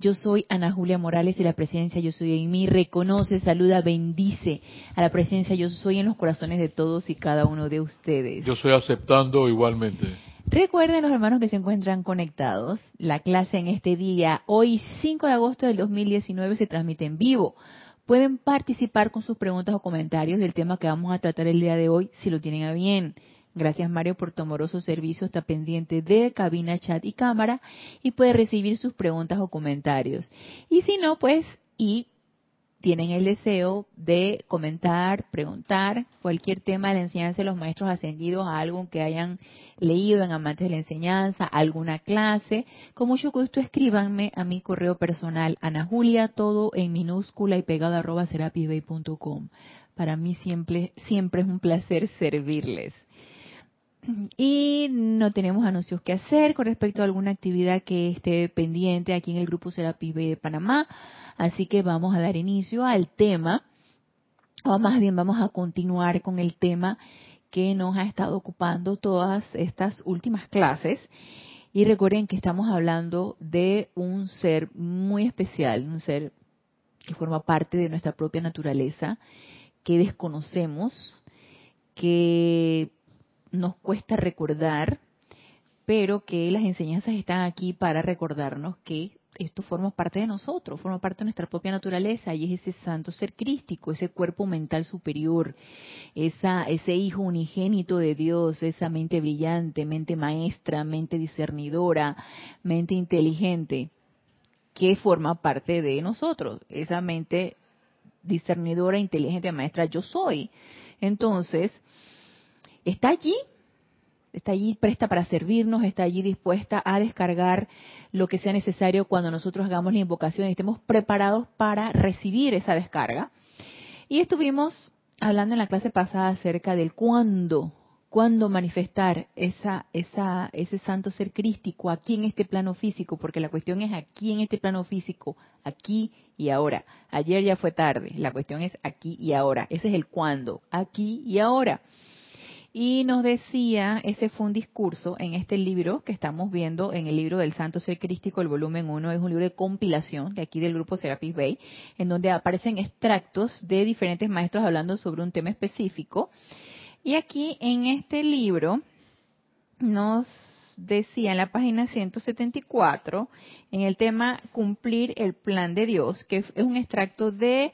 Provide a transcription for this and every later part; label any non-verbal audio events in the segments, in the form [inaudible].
Yo soy Ana Julia Morales y la presencia Yo Soy en mí reconoce, saluda, bendice a la presencia Yo Soy en los corazones de todos y cada uno de ustedes. Yo estoy aceptando igualmente. Recuerden los hermanos que se encuentran conectados, la clase en este día, hoy 5 de agosto del 2019, se transmite en vivo. Pueden participar con sus preguntas o comentarios del tema que vamos a tratar el día de hoy, si lo tienen a bien. Gracias Mario por tu amoroso servicio. Está pendiente de cabina, chat y cámara y puede recibir sus preguntas o comentarios. Y si no, pues, y tienen el deseo de comentar, preguntar cualquier tema de la enseñanza de los maestros ascendidos, algo que hayan leído en Amantes de la Enseñanza, alguna clase, con mucho gusto escríbanme a mi correo personal, Ana Julia, todo en minúscula y pegado arroba serapisbay.com. Para mí siempre, siempre es un placer servirles. Y no tenemos anuncios que hacer con respecto a alguna actividad que esté pendiente aquí en el grupo Serapis de Panamá. Así que vamos a dar inicio al tema, o más bien vamos a continuar con el tema que nos ha estado ocupando todas estas últimas clases. Y recuerden que estamos hablando de un ser muy especial, un ser que forma parte de nuestra propia naturaleza, que desconocemos, que nos cuesta recordar, pero que las enseñanzas están aquí para recordarnos que esto forma parte de nosotros, forma parte de nuestra propia naturaleza y es ese santo ser crístico, ese cuerpo mental superior, esa, ese hijo unigénito de Dios, esa mente brillante, mente maestra, mente discernidora, mente inteligente, que forma parte de nosotros, esa mente discernidora, inteligente, maestra, yo soy. Entonces, está allí, está allí presta para servirnos, está allí dispuesta a descargar lo que sea necesario cuando nosotros hagamos la invocación y estemos preparados para recibir esa descarga. Y estuvimos hablando en la clase pasada acerca del cuándo, cuándo manifestar esa, esa, ese santo ser crístico aquí en este plano físico, porque la cuestión es aquí en este plano físico, aquí y ahora. Ayer ya fue tarde, la cuestión es aquí y ahora. Ese es el cuándo, aquí y ahora. Y nos decía, ese fue un discurso en este libro que estamos viendo, en el libro del Santo Ser Crístico, el volumen 1, es un libro de compilación de aquí del grupo Serapis Bay, en donde aparecen extractos de diferentes maestros hablando sobre un tema específico. Y aquí en este libro nos decía en la página 174, en el tema cumplir el plan de Dios, que es un extracto de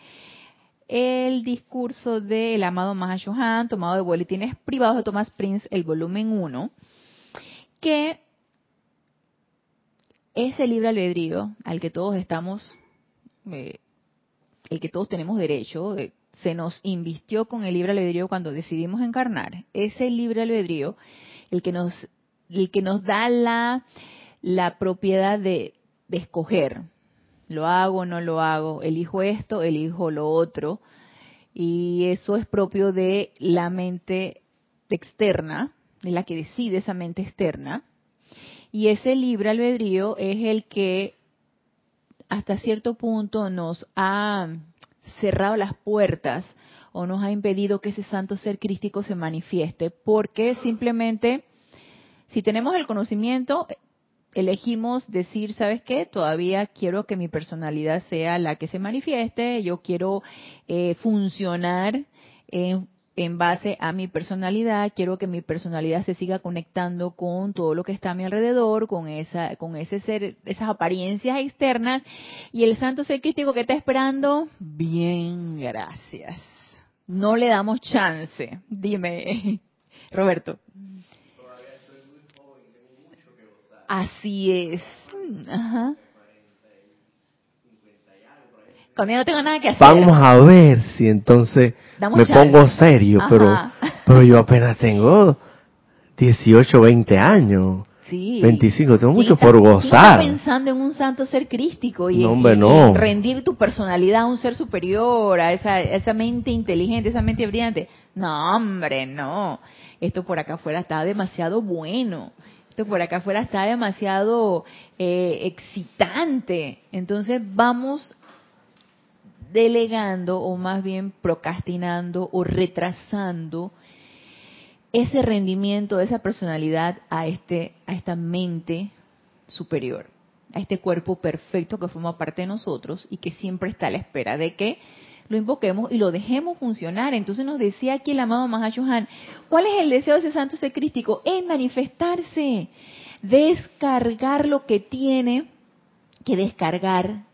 el discurso del amado Mahashohan, tomado de boletines privados de Thomas Prince, el volumen 1, que ese libre albedrío al que todos estamos, eh, el que todos tenemos derecho, eh, se nos invistió con el libre albedrío cuando decidimos encarnar. Ese libre albedrío, el que nos, el que nos da la, la propiedad de, de escoger, lo hago, no lo hago, elijo esto, elijo lo otro, y eso es propio de la mente externa, de la que decide esa mente externa, y ese libre albedrío es el que hasta cierto punto nos ha cerrado las puertas o nos ha impedido que ese santo ser crístico se manifieste, porque simplemente si tenemos el conocimiento, elegimos decir, ¿sabes qué? Todavía quiero que mi personalidad sea la que se manifieste, yo quiero eh, funcionar en, base a mi personalidad, quiero que mi personalidad se siga conectando con todo lo que está a mi alrededor, con esa, con ese ser, esas apariencias externas, y el santo ser crítico que está esperando, bien, gracias. No le damos chance. Dime, [laughs] Roberto. Así es. Ajá. Cuando yo no tengo nada que hacer. Vamos a ver si entonces me pongo serio, pero pero yo apenas tengo 18, 20 años. Sí. 25, tengo mucho por gozar. Estás pensando en un santo ser crístico y, en, rendir tu personalidad a un ser superior, a esa, esa mente inteligente, esa mente brillante. No, hombre, no. Esto por acá afuera está demasiado bueno. Esto por acá afuera está demasiado eh, excitante. Entonces vamos delegando o más bien procrastinando o retrasando ese rendimiento de esa personalidad a este a esta mente superior, a este cuerpo perfecto que forma parte de nosotros y que siempre está a la espera de que lo invoquemos y lo dejemos funcionar. Entonces nos decía aquí el amado Mahashohan, ¿cuál es el deseo de ese santo ser crístico? Es manifestarse, descargar lo que tiene que descargar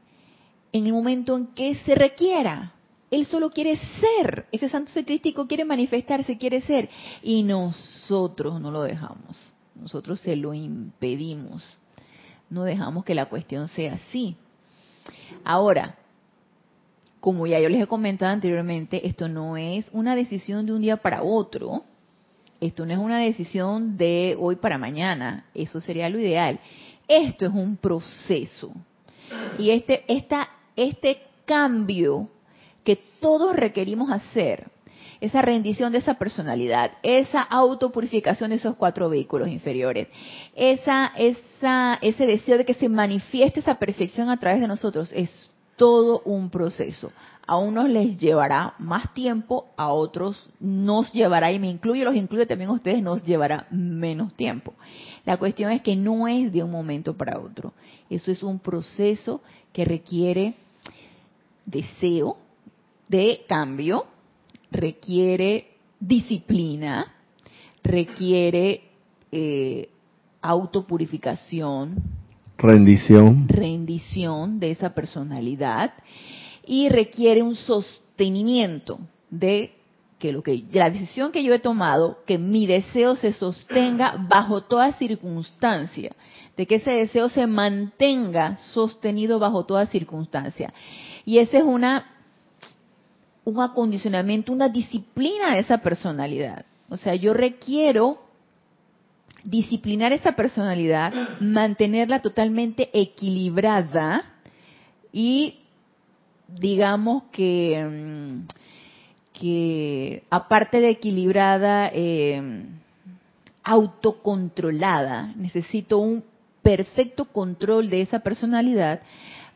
en el momento en que se requiera. Él solo quiere ser. Ese santo ser crístico quiere manifestarse, quiere ser. Y nosotros no lo dejamos. Nosotros se lo impedimos. No dejamos que la cuestión sea así. Ahora, como ya yo les he comentado anteriormente, esto no es una decisión de un día para otro. Esto no es una decisión de hoy para mañana. Eso sería lo ideal. Esto es un proceso. Y este, esta, este cambio que todos requerimos hacer, esa rendición de esa personalidad, esa autopurificación de esos cuatro vehículos inferiores, esa, esa, ese deseo de que se manifieste esa perfección a través de nosotros, es todo un proceso. A unos les llevará más tiempo, a otros nos llevará, y me incluyo, los incluye también a ustedes, nos llevará menos tiempo. La cuestión es que no es de un momento para otro. Eso es un proceso que requiere deseo, de cambio requiere disciplina, requiere eh, autopurificación, rendición, rendición de esa personalidad y requiere un sostenimiento de que lo que la decisión que yo he tomado, que mi deseo se sostenga bajo toda circunstancia, de que ese deseo se mantenga sostenido bajo toda circunstancia. Y esa es una un acondicionamiento, una disciplina de esa personalidad. O sea, yo requiero disciplinar esa personalidad, mantenerla totalmente equilibrada y digamos que, mm, que aparte de equilibrada, eh, autocontrolada, necesito un perfecto control de esa personalidad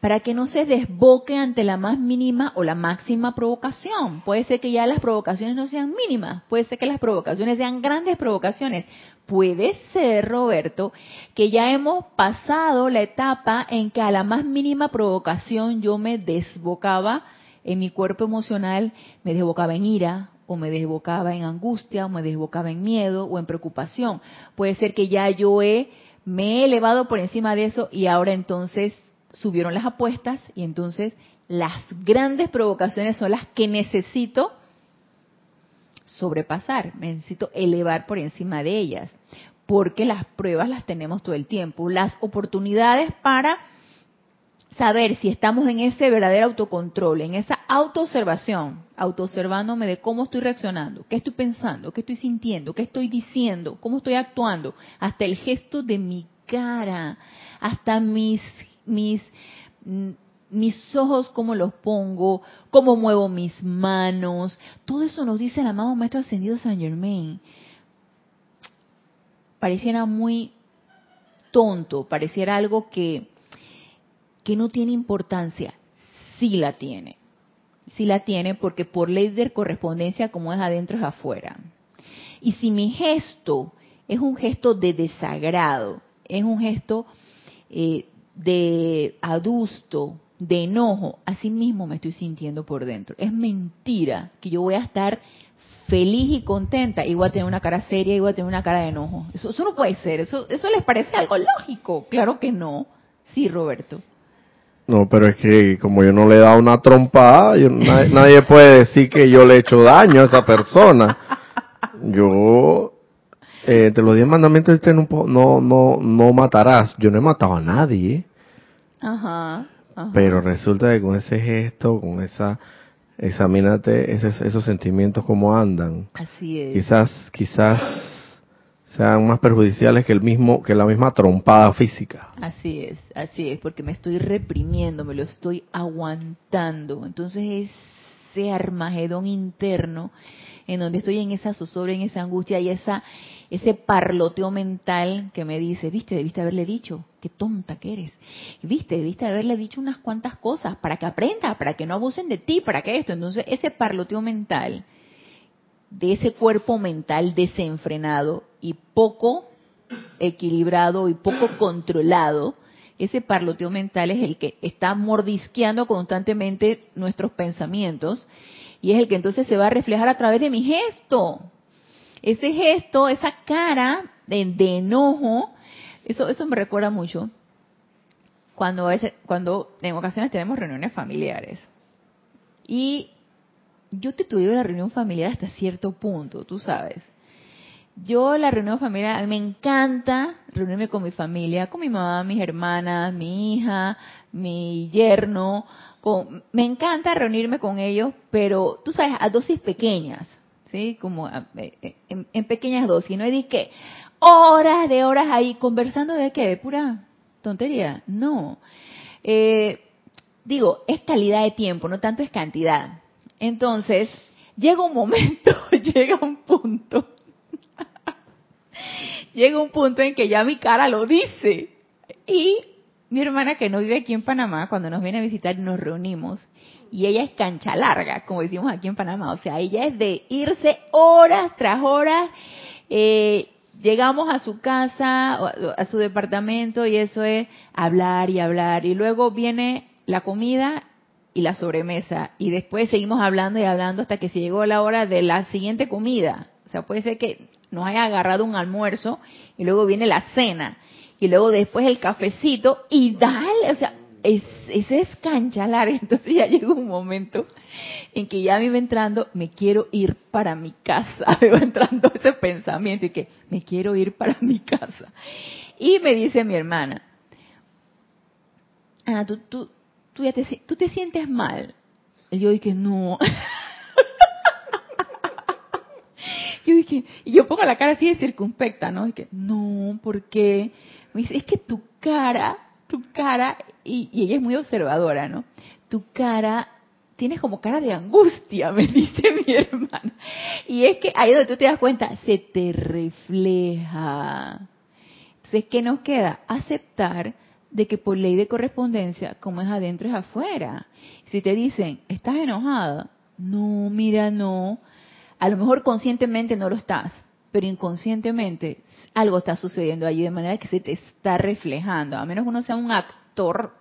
para que no se desboque ante la más mínima o la máxima provocación. Puede ser que ya las provocaciones no sean mínimas, puede ser que las provocaciones sean grandes provocaciones. Puede ser, Roberto, que ya hemos pasado la etapa en que a la más mínima provocación yo me desbocaba en mi cuerpo emocional, me desbocaba en ira, o me desbocaba en angustia, o me desbocaba en miedo, o en preocupación. Puede ser que ya yo he, me he elevado por encima de eso y ahora entonces subieron las apuestas y entonces las grandes provocaciones son las que necesito sobrepasar, necesito elevar por encima de ellas, porque las pruebas las tenemos todo el tiempo, las oportunidades para saber si estamos en ese verdadero autocontrol, en esa autoobservación, autoobservándome de cómo estoy reaccionando, qué estoy pensando, qué estoy sintiendo, qué estoy diciendo, cómo estoy actuando, hasta el gesto de mi cara, hasta mis mis, mm, mis ojos, cómo los pongo, cómo muevo mis manos. Todo eso nos dice el amado Maestro Ascendido San Germain. Pareciera muy tonto, pareciera algo que, que no tiene importancia. Sí la tiene. Sí la tiene porque por ley de correspondencia como es adentro es afuera. Y si mi gesto es un gesto de desagrado, es un gesto eh, de adusto, de enojo, así mismo me estoy sintiendo por dentro. Es mentira que yo voy a estar feliz y contenta y voy a tener una cara seria y voy a tener una cara de enojo. Eso, no puede ser, eso, eso les parece algo lógico. Claro que no. Sí, Roberto. No, pero es que como yo no le he dado una trompada, nadie, puede decir que yo le he hecho daño a esa persona. Yo eh, de los diez mandamientos este no, no, no, no matarás. Yo no he matado a nadie. Ajá, Pero resulta que con ese gesto, con esa, examínate esos, esos sentimientos como andan. Así es. Quizás, quizás sean más perjudiciales que el mismo que la misma trompada física. Así es, así es, porque me estoy reprimiendo, me lo estoy aguantando. Entonces ese armagedón interno en donde estoy en esa zozobra, en esa angustia y esa ese parloteo mental que me dice, viste, debiste haberle dicho, qué tonta que eres. Viste, debiste haberle dicho unas cuantas cosas para que aprenda, para que no abusen de ti, para que esto. Entonces, ese parloteo mental, de ese cuerpo mental desenfrenado y poco equilibrado y poco controlado, ese parloteo mental es el que está mordisqueando constantemente nuestros pensamientos y es el que entonces se va a reflejar a través de mi gesto. Ese gesto, esa cara de, enojo, eso, eso me recuerda mucho cuando, cuando en ocasiones tenemos reuniones familiares. Y yo te tuve la reunión familiar hasta cierto punto, tú sabes. Yo la reunión familiar, me encanta reunirme con mi familia, con mi mamá, mis hermanas, mi hija, mi yerno. me encanta reunirme con ellos, pero tú sabes, a dosis pequeñas, ¿sí? Como eh, eh, en, pequeñas dosis. No es que horas de horas ahí conversando de qué, de pura tontería. No. Eh, digo, es calidad de tiempo, no tanto es cantidad. Entonces, llega un momento, [laughs] llega un punto, [laughs] llega un punto en que ya mi cara lo dice. Y mi hermana que no vive aquí en Panamá, cuando nos viene a visitar nos reunimos, y ella es cancha larga, como decimos aquí en Panamá, o sea, ella es de irse horas tras horas, eh, llegamos a su casa, a su departamento, y eso es hablar y hablar, y luego viene la comida y la sobremesa. Y después seguimos hablando y hablando hasta que se llegó la hora de la siguiente comida. O sea, puede ser que nos haya agarrado un almuerzo y luego viene la cena. Y luego después el cafecito y dale, o sea, es, ese es cancha larga. [laughs] Entonces ya llegó un momento en que ya me iba entrando, me quiero ir para mi casa. [laughs] Me va entrando ese pensamiento y que me quiero ir para mi casa. Y me dice mi hermana, ah, tú, tú, tú, ya te, tú te sientes mal. Y yo dije, no. [laughs] yo dije, y yo pongo la cara así de circunspecta, ¿no? Y que, no, ¿por qué? Me dice, es que tu cara, tu cara, y, y ella es muy observadora, ¿no? Tu cara tienes como cara de angustia, [laughs] me dice mi hermana. Y es que ahí donde tú te das cuenta, se te refleja. Entonces, ¿qué nos queda? Aceptar de que por ley de correspondencia, como es adentro es afuera. Si te dicen, ¿estás enojada? No, mira, no. A lo mejor conscientemente no lo estás, pero inconscientemente algo está sucediendo allí de manera que se te está reflejando. A menos que uno sea un actor,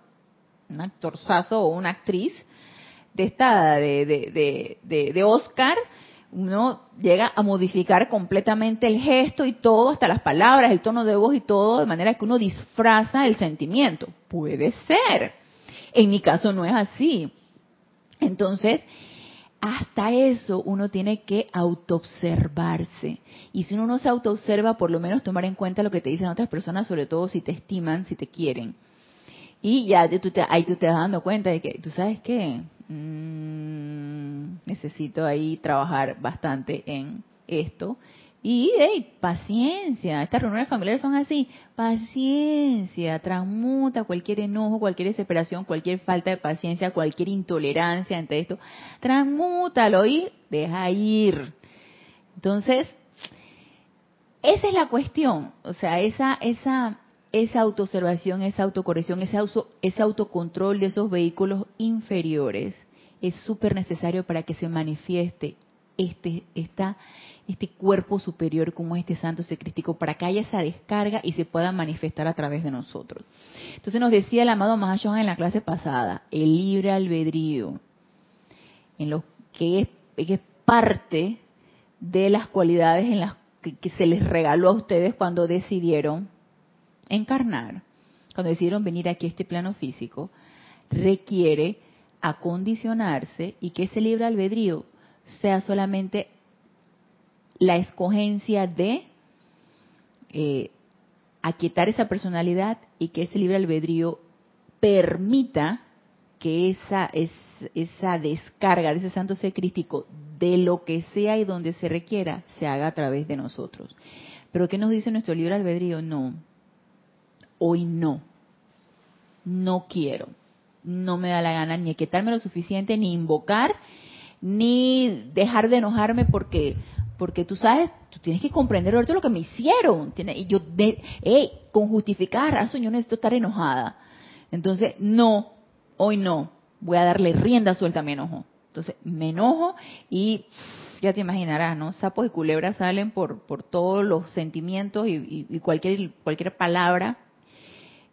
un actorzazo o una actriz de esta, de, de, de, de Oscar, uno llega a modificar completamente el gesto y todo, hasta las palabras, el tono de voz y todo, de manera que uno disfraza el sentimiento. Puede ser. En mi caso no es así. Entonces, hasta eso uno tiene que autoobservarse. Y si uno no se autoobserva, por lo menos tomar en cuenta lo que te dicen otras personas, sobre todo si te estiman, si te quieren. Y ya tú te, ahí tú te vas dando cuenta de que, ¿tú sabes qué? Mm, necesito ahí trabajar bastante en esto. Y hey, paciencia, estas reuniones familiares son así, paciencia, transmuta cualquier enojo, cualquier desesperación, cualquier falta de paciencia, cualquier intolerancia ante esto, transmútalo y deja ir. Entonces, esa es la cuestión, o sea, esa, esa, esa autoobservación, esa autocorrección, ese, auto, ese autocontrol de esos vehículos inferiores es súper necesario para que se manifieste este, esta, este cuerpo superior como este santo secrístico, para que haya esa descarga y se pueda manifestar a través de nosotros. Entonces nos decía el amado Mahashohan en la clase pasada, el libre albedrío, en lo que es, que es parte de las cualidades en las que se les regaló a ustedes cuando decidieron encarnar, cuando decidieron venir aquí a este plano físico, requiere acondicionarse y que ese libre albedrío sea solamente la escogencia de eh, aquietar esa personalidad y que ese libre albedrío permita que esa, esa descarga de ese santo ser crístico de lo que sea y donde se requiera se haga a través de nosotros. Pero ¿qué nos dice nuestro libre albedrío? No. Hoy no. No quiero. No me da la gana ni quitarme lo suficiente, ni invocar, ni dejar de enojarme porque porque tú sabes, tú tienes que comprender ahorita lo que me hicieron. Y yo, de, hey, con justificada razón, yo necesito estar enojada. Entonces, no, hoy no. Voy a darle rienda suelta a mi enojo. Entonces, me enojo y ya te imaginarás, ¿no? Sapos y culebras salen por, por todos los sentimientos y, y cualquier, cualquier palabra.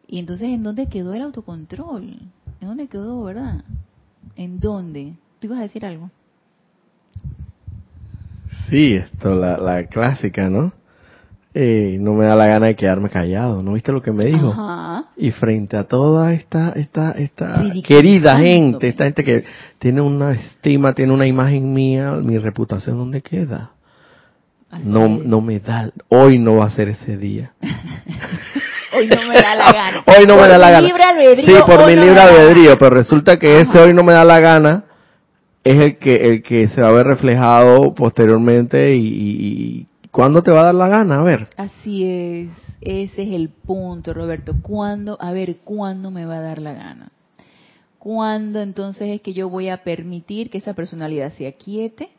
Y entonces, ¿en dónde quedó el autocontrol? ¿En dónde quedó, verdad? ¿En dónde? ¿Tú ibas a decir algo? Sí, esto, la, la clásica, ¿no? Eh, no me da la gana de quedarme callado, ¿no viste lo que me dijo? Ajá. Y frente a toda esta, esta, esta querida gente, esta gente que tiene una estima, tiene una imagen mía, mi reputación, ¿dónde queda? no, no me da, hoy no va a ser ese día. [laughs] hoy no me da la gana. hoy no me da la gana. sí, por mi libre albedrío, pero resulta que ese hoy no me da la gana es el que el que se va a ver reflejado posteriormente y, y, ¿cuándo te va a dar la gana? A ver. Así es, ese es el punto, Roberto. ¿Cuándo? A ver, ¿cuándo me va a dar la gana? ¿Cuándo entonces es que yo voy a permitir que esa personalidad se aquiete?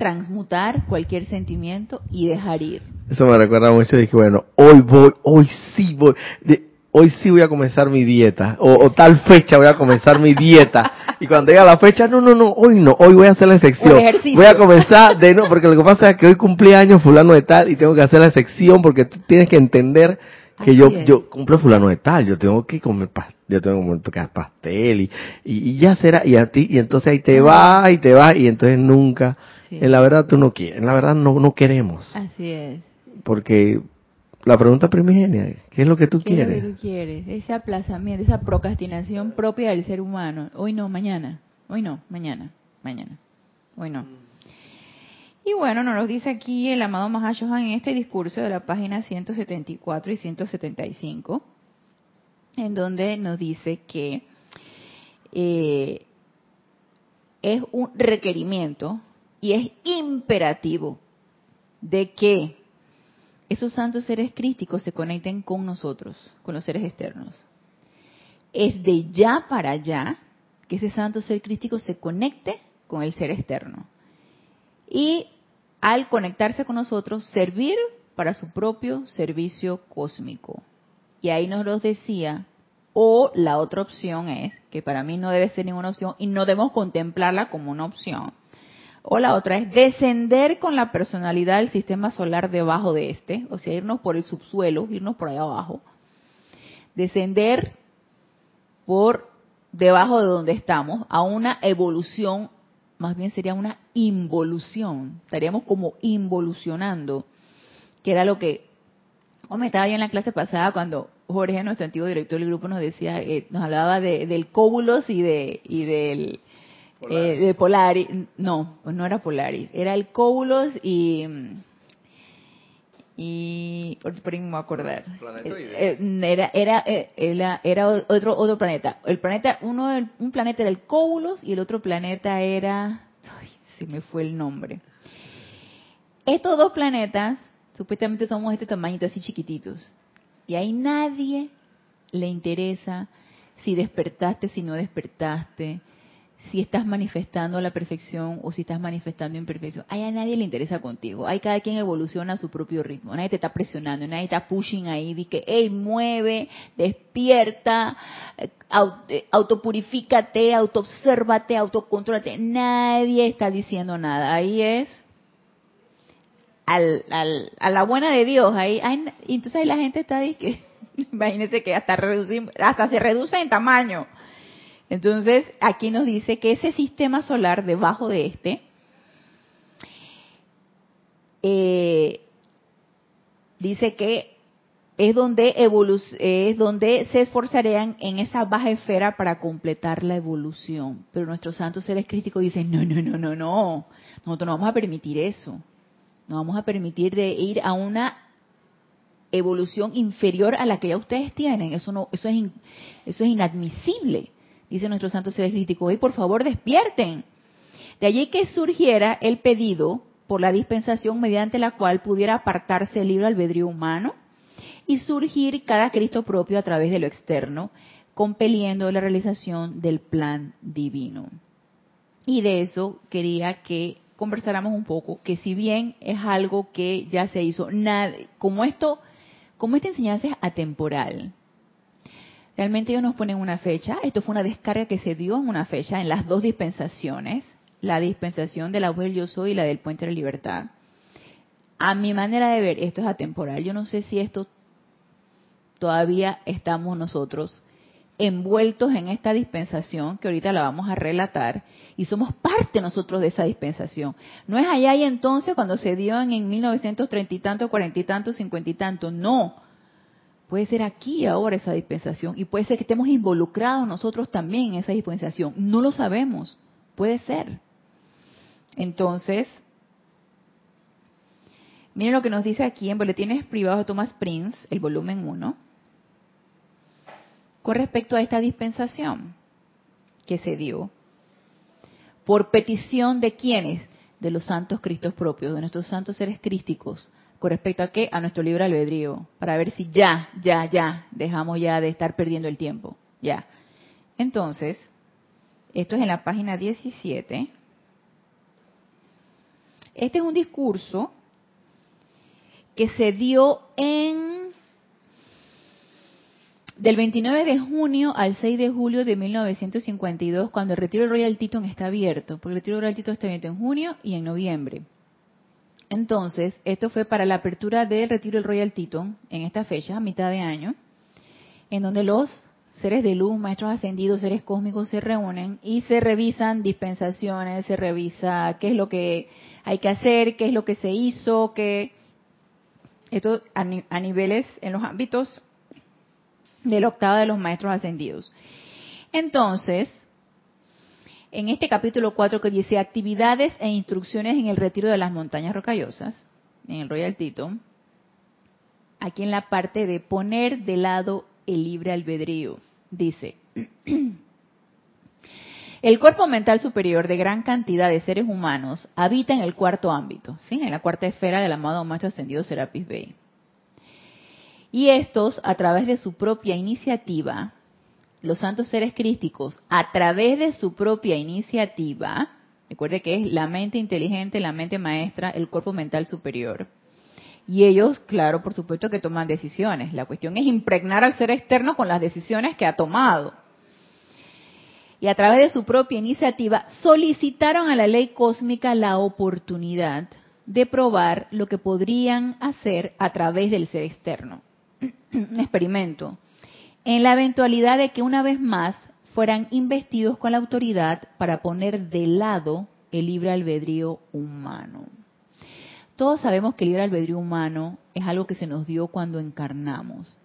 transmutar cualquier sentimiento y dejar ir. Eso me recuerda mucho, dije, bueno, hoy voy, hoy sí voy. De, hoy sí voy a comenzar mi dieta, o, tal fecha voy a comenzar mi dieta. Y cuando llega la fecha, no, no, no, hoy no, hoy voy a hacer la sección. Voy a comenzar de no, porque lo que pasa es que hoy cumpleaños fulano de tal y tengo que hacer la sección porque tú tienes que entender que yo yo cumplo fulano de tal, yo tengo que comer pastel, yo tengo que comer pastel y, y, ya será, y a ti, y entonces ahí te vas y te vas y entonces nunca, en la verdad tú no quieres, en la verdad no, no queremos. Así es. Porque la pregunta primigenia, ¿qué es lo que tú ¿Qué quieres? Es lo que tú quieres? Ese aplazamiento, esa procrastinación propia del ser humano. Hoy no, mañana. Hoy no, mañana. Mañana. Hoy no. Y bueno, nos lo dice aquí el amado Mahashohan en este discurso de la página 174 y 175, en donde nos dice que eh, es un requerimiento y es imperativo de que esos santos seres críticos se conecten con nosotros, con los seres externos. Es de ya para allá que ese santo ser crítico se conecte con el ser externo. Y al conectarse con nosotros, servir para su propio servicio cósmico. Y ahí nos lo decía, o la otra opción es, que para mí no debe ser ninguna opción y no debemos contemplarla como una opción, o la otra es descender con la personalidad del sistema solar debajo de este, o sea, irnos por el subsuelo, irnos por allá abajo. Descender por debajo de donde estamos a una evolución, más bien sería una involución. Estaríamos como involucionando, que era lo que comentaba yo en la clase pasada cuando Jorge, nuestro antiguo director del grupo, nos decía, eh, nos hablaba de, del cóbulos y de y del eh, de Polaris, no, pues no era Polaris, era el Cóbulos y y por, ahí me voy a acordar. Eh, eh, era era era, era otro otro planeta. El planeta uno un planeta era el Cóbulos y el otro planeta era ay, se me fue el nombre. Estos dos planetas supuestamente somos este tamañito así chiquititos y ahí nadie le interesa si despertaste, si no despertaste, si estás manifestando la perfección o si estás manifestando imperfección. Ahí a nadie le interesa contigo. Hay cada quien evoluciona a su propio ritmo. Nadie te está presionando, nadie está pushing ahí. Dice que, hey, mueve, despierta, eh, eh, autopurifícate, autoobsérvate, autocontrólate. Nadie está diciendo nada. Ahí es al, al, a la buena de Dios. Ahí, entonces ahí la gente está, dice, [laughs] imagínense que hasta, hasta se reduce en tamaño entonces, aquí nos dice que ese sistema solar debajo de este eh, dice que es donde es donde se esforzarían en esa baja esfera para completar la evolución. Pero nuestros santos seres críticos dicen, no, no, no, no, no, nosotros no vamos a permitir eso. No vamos a permitir de ir a una evolución inferior a la que ya ustedes tienen. Eso no, eso es, eso es inadmisible dice nuestro santo ser crítico, hoy por favor despierten. De allí que surgiera el pedido por la dispensación mediante la cual pudiera apartarse el libre albedrío humano y surgir cada Cristo propio a través de lo externo, compeliendo la realización del plan divino. Y de eso quería que conversáramos un poco, que si bien es algo que ya se hizo, nada, como esto, como esta enseñanza es atemporal, realmente ellos nos ponen una fecha, esto fue una descarga que se dio en una fecha en las dos dispensaciones, la dispensación de la voz del yo soy y la del puente de la libertad. A mi manera de ver, esto es atemporal. Yo no sé si esto todavía estamos nosotros envueltos en esta dispensación, que ahorita la vamos a relatar, y somos parte nosotros de esa dispensación. No es allá y entonces cuando se dio en, 1930 y tanto, 40 y tanto, 50 y tanto, no. Puede ser aquí ahora esa dispensación y puede ser que estemos involucrados nosotros también en esa dispensación. No lo sabemos, puede ser. Entonces, miren lo que nos dice aquí en Boletines Privados de Thomas Prince, el volumen 1 con respecto a esta dispensación que se dio por petición de quienes, de los santos Cristos propios, de nuestros santos seres crísticos, con respecto a qué, a nuestro libre albedrío, para ver si ya, ya, ya, dejamos ya de estar perdiendo el tiempo, ya. Entonces, esto es en la página 17. Este es un discurso que se dio en del 29 de junio al 6 de julio de 1952, cuando el retiro Royal Teton está abierto, porque el retiro Royal Teton está abierto en junio y en noviembre. Entonces, esto fue para la apertura del retiro del Royal Teton, en esta fecha, a mitad de año, en donde los seres de luz, maestros ascendidos, seres cósmicos se reúnen y se revisan dispensaciones, se revisa qué es lo que hay que hacer, qué es lo que se hizo, qué... Esto a niveles, en los ámbitos de la octava de los maestros ascendidos. Entonces, en este capítulo 4 que dice actividades e instrucciones en el retiro de las montañas rocallosas, en el Royal Tito, aquí en la parte de poner de lado el libre albedrío, dice, [clears throat] el cuerpo mental superior de gran cantidad de seres humanos habita en el cuarto ámbito, en la cuarta esfera del amado maestro ascendido Serapis Bey. Y estos, a través de su propia iniciativa, los santos seres crísticos, a través de su propia iniciativa, recuerde que es la mente inteligente, la mente maestra, el cuerpo mental superior. Y ellos, claro, por supuesto que toman decisiones. La cuestión es impregnar al ser externo con las decisiones que ha tomado. Y a través de su propia iniciativa solicitaron a la ley cósmica la oportunidad de probar lo que podrían hacer a través del ser externo. [clears throat] un experimento, en la eventualidad de que una vez más fueran investidos con la autoridad para poner de lado el libre albedrío humano. Todos sabemos que el libre albedrío humano es algo que se nos dio cuando encarnamos.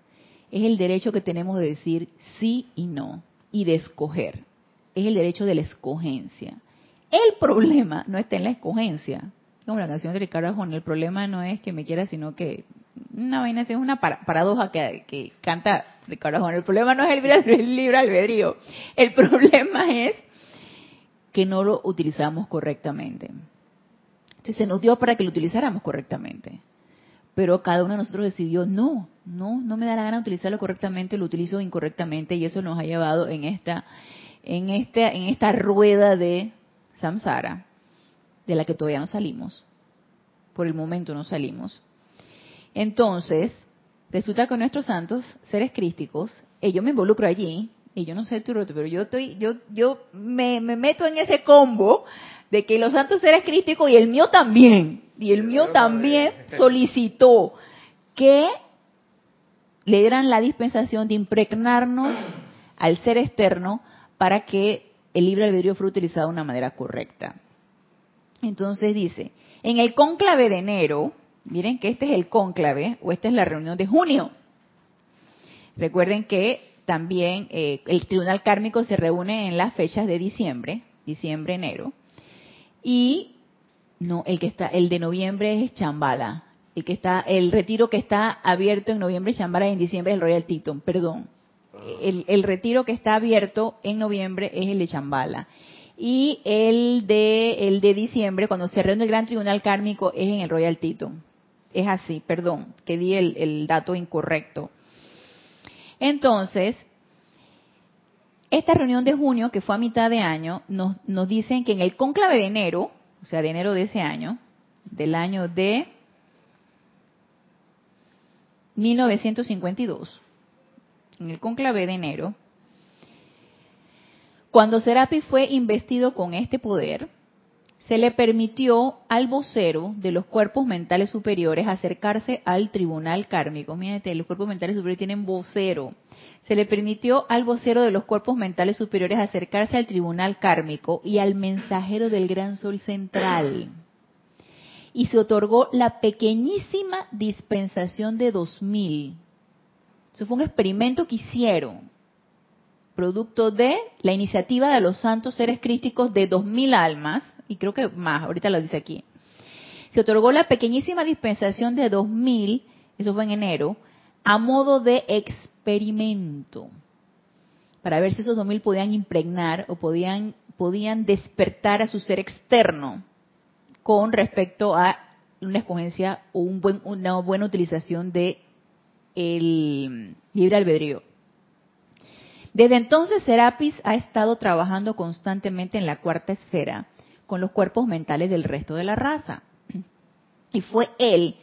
Es el derecho que tenemos de decir sí y no y de escoger. Es el derecho de la escogencia. El problema no está en la escogencia. Como la canción de Ricardo Arjona, el problema no es que me quiera, sino que una vaina es una paradoja que, canta Ricardo El problema no es el libre, albedrío, el [laughs] problema es que no lo utilizamos correctamente. Entonces se nos dio para que lo utilizáramos correctamente. Pero cada uno de nosotros decidió, no, no, no me da la gana utilizarlo correctamente, lo utilizo incorrectamente y eso nos ha llevado en esta, en esta, en esta rueda de samsara, de la que todavía no salimos. Por el momento no salimos. Entonces, resulta que nuestros santos, seres crísticos, y yo me involucro allí, y yo no sé tu pero yo estoy, yo, yo me, meto en ese combo de que los santos seres crísticos y el mío también, y el mío también [laughs] solicitó que le dieran la dispensación de impregnarnos al ser externo para que el libre albedrío fuera utilizado de una manera correcta. Entonces dice, en el cónclave de enero, Miren que este es el cónclave o esta es la reunión de junio. Recuerden que también eh, el tribunal kármico se reúne en las fechas de diciembre, diciembre, enero. Y no, el que está, el de noviembre es Chambala. El que está, el retiro que está abierto en noviembre es Chambala y en diciembre es el Royal Teton, perdón. Ah. El, el retiro que está abierto en noviembre es el de Chambala. y el de el de diciembre cuando se reúne el gran tribunal kármico es en el Royal Teton. Es así, perdón, que di el, dato incorrecto. Entonces, esta reunión de junio, que fue a mitad de año, nos, nos dicen que en el cónclave de enero, o sea, de enero de ese año, del año de 1952, en el cónclave de enero, cuando Serapis fue investido con este poder, se le permitió al vocero de los cuerpos mentales superiores acercarse al tribunal kármico. Mírate, los cuerpos mentales superiores tienen vocero. Se le permitió al vocero de los cuerpos mentales superiores acercarse al tribunal kármico y al mensajero del gran sol central. Y se otorgó la pequeñísima dispensación de 2000. Eso fue un experimento que hicieron producto de la iniciativa de los santos seres crísticos de dos mil almas, y creo que más, ahorita lo dice aquí. Se otorgó la pequeñísima dispensación de dos mil, eso fue en enero, a modo de experimento, para ver si esos dos mil podían impregnar o podían, podían despertar a su ser externo con respecto a una escogencia o una buena utilización de el libre albedrío. Desde entonces Serapis ha estado trabajando constantemente en la cuarta esfera con los cuerpos mentales del resto de la raza. Y fue él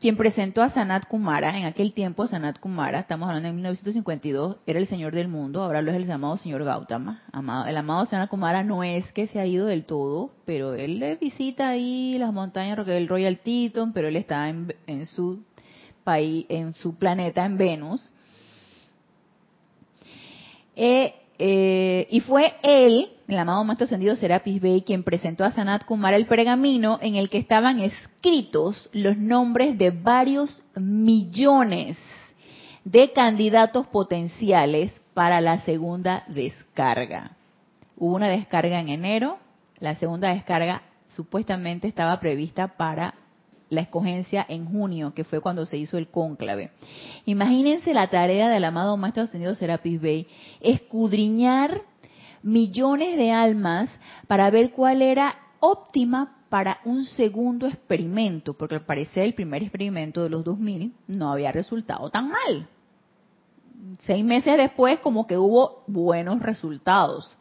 quien presentó a Sanat Kumara, en aquel tiempo Sanat Kumara, estamos hablando de 1952, era el señor del mundo, ahora lo es el llamado señor Gautama. el amado Sanat Kumara no es que se ha ido del todo, pero él le visita ahí las montañas del Royal Teton, pero él está en, en su país, en su planeta, en Venus eh, eh, y fue él, el amado Maestro Ascendido Serapis Bey, quien presentó a Sanat Kumara el pergamino en el que estaban escritos los nombres de varios millones de candidatos potenciales para la segunda descarga. Hubo una descarga en enero, la segunda descarga supuestamente estaba prevista para la escogencia en junio, que fue cuando se hizo el cónclave. Imagínense la tarea del amado Maestro Ascendido Serapis Bey, escudriñar millones de almas para ver cuál era óptima para un segundo experimento, porque al parecer el primer experimento de los 2000 no había resultado tan mal. Seis meses después como que hubo buenos resultados.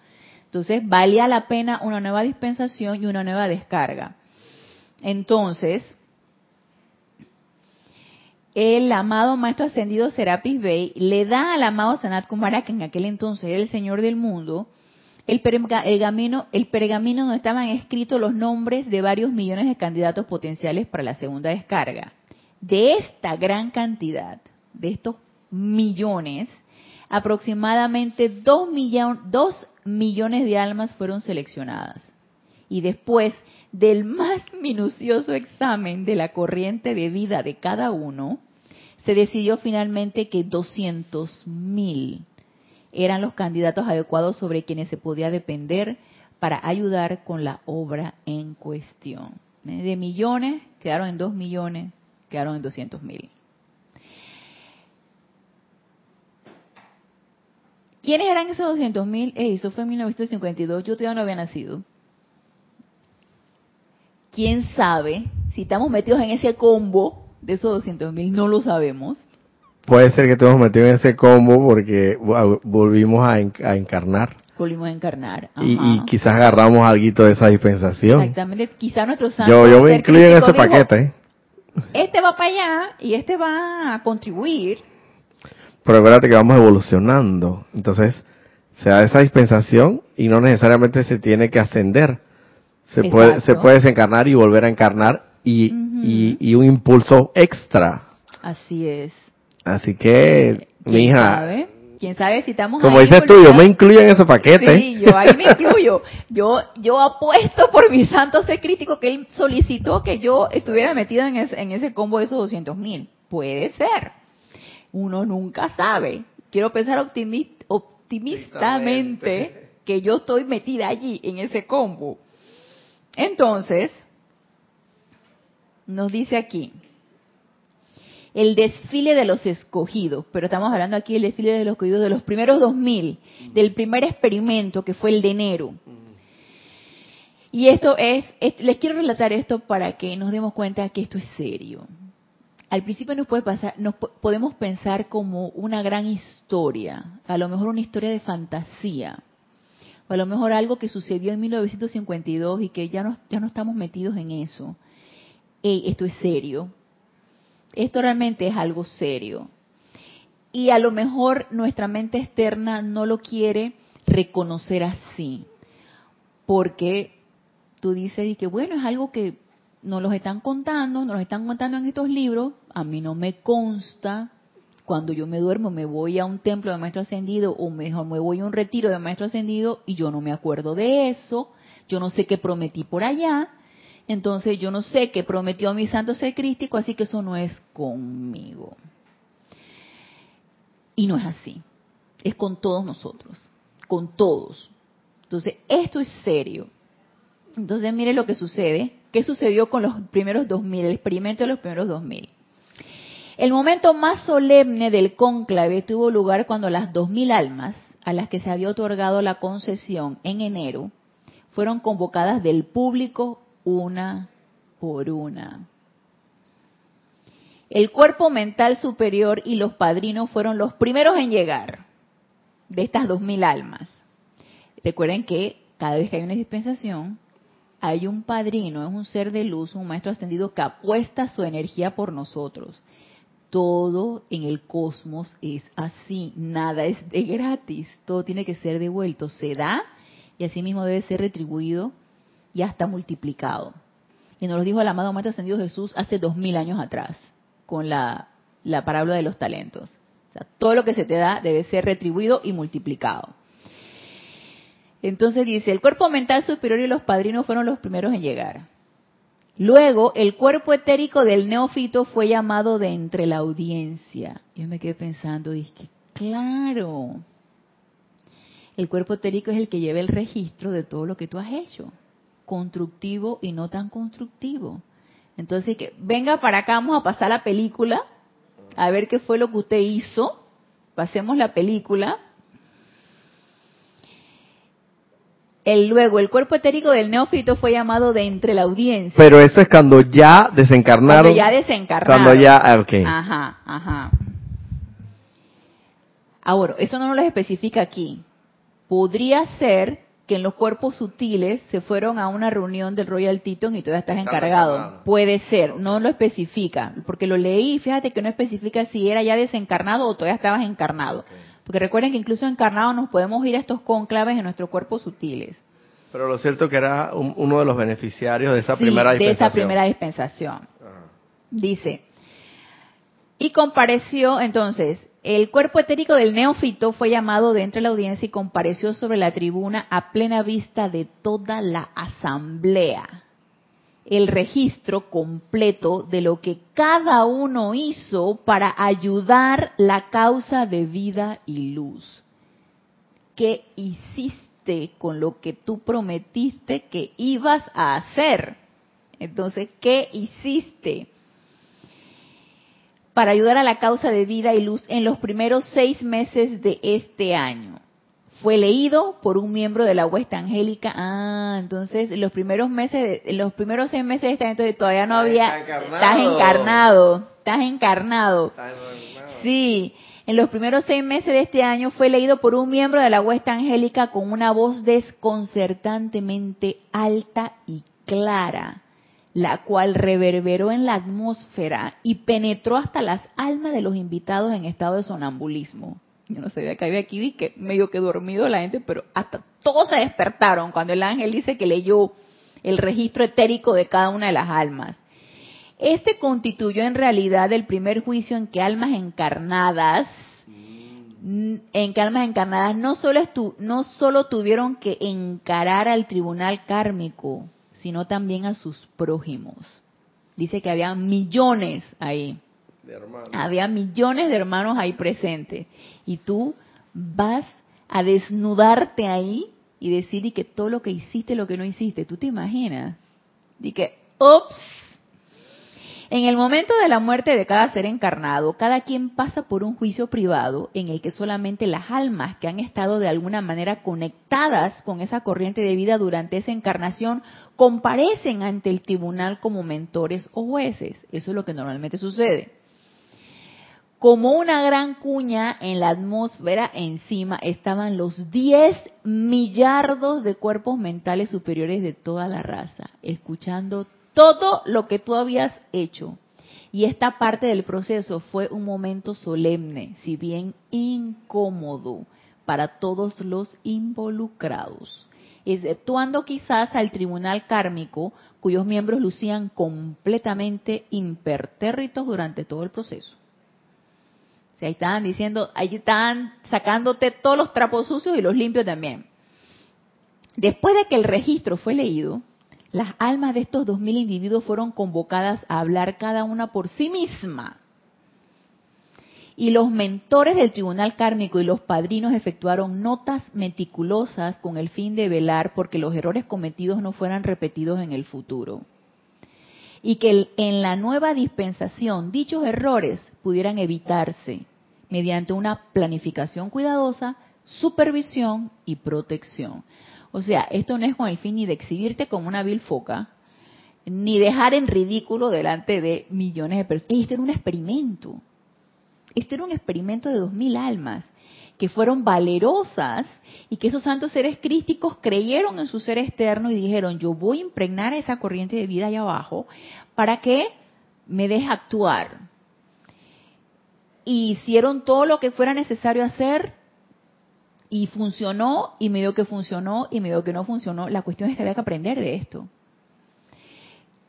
Entonces valía la pena una nueva dispensación y una nueva descarga. Entonces, el amado Maestro Ascendido Serapis Bey le da al amado Sanat Kumara, que en aquel entonces era el Señor del mundo, el pergamino, el pergamino donde estaban escritos los nombres de varios millones de candidatos potenciales para la segunda descarga. De esta gran cantidad, de estos millones, aproximadamente dos, dos millones de almas fueron seleccionadas. Y después del más minucioso examen de la corriente de vida de cada uno, se decidió finalmente que 200.000 eran los candidatos adecuados sobre quienes se podía depender para ayudar con la obra en cuestión. De millones, quedaron en 2 millones, quedaron en 200.000. ¿Quiénes eran esos 200.000? eso fue en 1952, yo todavía no había nacido. ¿Quién sabe si estamos metidos en ese combo de esos 200 mil no lo sabemos. Puede ser que estemos metidos en ese combo porque volvimos a, encarnar. Volvimos a encarnar. Y, quizás agarramos algo de esa dispensación. Exactamente. Quizás nuestro santo. Yo, yo me incluyo en ese paquete. ¿eh? Este va para allá y este va a contribuir. Pero acuérdate que vamos evolucionando. Entonces, se da esa dispensación y no necesariamente se tiene que ascender. Se puede, se puede desencarnar y volver a encarnar y, un impulso extra. Así es. Así que, mi hija. ¿Quién sabe si estamos Como dices tú, yo me incluyo en ese paquete. Sí, yo ahí me [laughs] incluyo. Yo, yo apuesto por mi santo ser crítico que él solicitó que yo estuviera metido en ese, en ese combo de esos 200 mil. Puede ser. Uno nunca sabe. Quiero pensar optimistamente que yo estoy metida allí en ese combo. Entonces, nos dice aquí, el desfile de los escogidos, pero estamos hablando aquí del desfile de los escogidos de los primeros 2000, del primer experimento que fue el de enero. Y esto es, les quiero relatar esto para que nos demos cuenta que esto es serio. Al principio nos puede pasar, nos podemos pensar como una gran historia, a lo mejor una historia de fantasía, o a lo mejor algo que sucedió en 1952 y que ya no, ya no estamos metidos en eso. Esto es serio. Esto realmente es algo serio. Y a lo mejor nuestra mente externa no lo quiere reconocer así, porque tú dices y que bueno, es algo que nos lo están contando, nos lo están contando en estos libros, a mí no me consta, cuando yo me duermo me voy a un templo de maestro ascendido o mejor me voy a un retiro de maestro ascendido y yo no me acuerdo de eso, yo no sé qué prometí por allá, entonces yo no sé qué prometió mi santo ser crístico, así que eso no es conmigo. Y no es así, es con todos nosotros, con todos. Entonces, esto es serio. Entonces, mire lo que sucede. ¿Qué sucedió con los primeros 2000, el experimento de los primeros 2000? El momento más solemne del cónclave tuvo lugar cuando las 2000 almas a las que se había otorgado la concesión en enero fueron convocadas del público una por una. El cuerpo mental superior y los padrinos fueron los primeros en llegar de estas 2000 almas. Recuerden que cada vez que hay una dispensación, hay un padrino, es un ser de luz, un maestro ascendido que apuesta su energía por nosotros. Todo en el cosmos es así, nada es de gratis, todo tiene que ser devuelto, se da y así mismo debe ser retribuido y hasta multiplicado. Y nos lo dijo el amado Maestro Ascendido Jesús hace dos mil años atrás, con la, la parábola de los talentos. Todo lo que se te da debe ser retribuido y multiplicado. Entonces dice, el cuerpo mental superior y los padrinos fueron los primeros en llegar. Luego, el cuerpo etérico del neófito fue llamado de entre la audiencia. Yo me quedé pensando, dije, claro, el cuerpo etérico es el que lleva el registro de todo lo que tú has hecho, constructivo y no tan constructivo. Entonces, que venga para acá, vamos a pasar la película, a ver qué fue lo que usted hizo, pasemos la película, El, luego, el cuerpo etérico del neófito fue llamado de entre la audiencia. Pero eso es cuando ya desencarnaron. Cuando ya desencarnaron. Cuando ya, ah, ok. Ajá, ajá. Ahora, eso no nos lo especifica aquí. Podría ser que en los cuerpos sutiles se fueron a una reunión del Royal Teton y todavía estás encargado. Puede ser, no lo especifica, porque lo leí y fíjate que no especifica si era ya desencarnado o todavía estabas encarnado. Porque recuerden que incluso encarnados nos podemos ir a estos conclaves en nuestros cuerpos sutiles. Pero lo cierto que era uno de los beneficiarios de esa primera dispensación. De esa primera dispensación. Dice, y compareció entonces, el cuerpo etérico del neófito fue llamado de entre la audiencia y compareció sobre la tribuna a plena vista de toda la asamblea el registro completo de lo que cada uno hizo para ayudar la causa de vida y luz. ¿Qué hiciste con lo que tú prometiste que ibas a hacer? Entonces, ¿qué hiciste? Para ayudar a la causa de vida y luz en los primeros seis meses de este año fue leído por un miembro de la huesta angélica. Ah, entonces los primeros meses, los primeros seis meses de este año todavía no había. Estás encarnado. Estás encarnado. Sí. En los primeros seis meses de este año fue leído por un miembro de la huesta angélica con una voz desconcertantemente alta y clara, la cual reverberó en la atmósfera y penetró hasta las almas de los invitados en estado de sonambulismo yo no sabía que había aquí, que medio que dormido la gente, pero hasta todos se despertaron cuando el ángel dice que leyó el registro etérico de cada una de las almas. Este constituyó en realidad el primer juicio en que almas encarnadas, en que almas encarnadas no solo, no solo tuvieron que encarar al tribunal kármico, sino también a sus prójimos. Dice que había millones ahí. Había millones de hermanos ahí presentes. Y tú vas a desnudarte ahí y decir y que todo lo que hiciste, lo que no hiciste. ¿Tú te imaginas? Y que, ups. En el momento de la muerte de cada ser encarnado, cada quien pasa por un juicio privado en el que solamente las almas que han estado de alguna manera conectadas con esa corriente de vida durante esa encarnación comparecen ante el tribunal como mentores o jueces. Eso es lo que normalmente sucede. Como una gran cuña en la atmósfera encima estaban los 10 millardos de cuerpos mentales superiores de toda la raza, escuchando todo lo que tú habías hecho. Y esta parte del proceso fue un momento solemne, si bien incómodo para todos los involucrados, exceptuando quizás al tribunal kármico, cuyos miembros lucían completamente impertérritos durante todo el proceso. O sea, ahí estaban diciendo, ahí estaban sacándote todos los trapos sucios y los limpios también. Después de que el registro fue leído, las almas de estos dos mil individuos fueron convocadas a hablar cada una por sí misma. Y los mentores del tribunal kármico y los padrinos efectuaron notas meticulosas con el fin de velar porque los errores cometidos no fueran repetidos en el futuro. Y que en la nueva dispensación dichos errores pudieran evitarse mediante una planificación cuidadosa, supervisión y protección. O sea, esto no es con el fin ni de exhibirte como una vil foca, ni dejar en ridículo delante de millones de personas. Esto era un experimento. Esto era un experimento de dos mil almas que fueron valerosas y que esos santos seres crísticos creyeron en su ser externo y dijeron, yo voy a impregnar esa corriente de vida allá abajo para que me deje actuar. Y hicieron todo lo que fuera necesario hacer y funcionó y me dio que funcionó y me dio que no funcionó. La cuestión es que había que aprender de esto.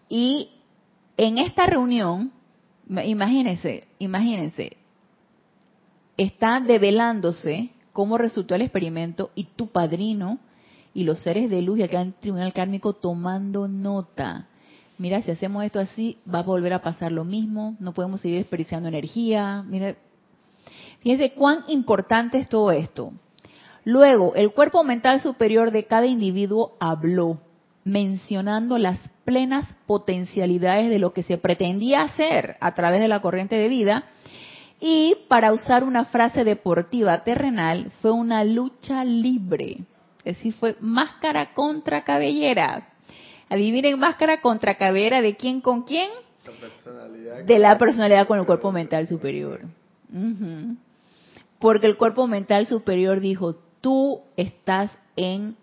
Y en esta reunión, imagínense, imagínense, está develándose cómo resultó el experimento y tu padrino y los seres de luz y el tribunal kármico tomando nota. Mira, si hacemos esto así, va a volver a pasar lo mismo, no podemos seguir desperdiciando energía. Mira, fíjense cuán importante es todo esto. Luego, el cuerpo mental superior de cada individuo habló, mencionando las plenas potencialidades de lo que se pretendía hacer a través de la corriente de vida. Y para usar una frase deportiva terrenal, fue una lucha libre. Es decir, fue máscara contra cabellera. Adivinen máscara contra cabellera de quién con quién? De la personalidad con el cuerpo mental superior. Porque el cuerpo mental superior dijo, tú estás en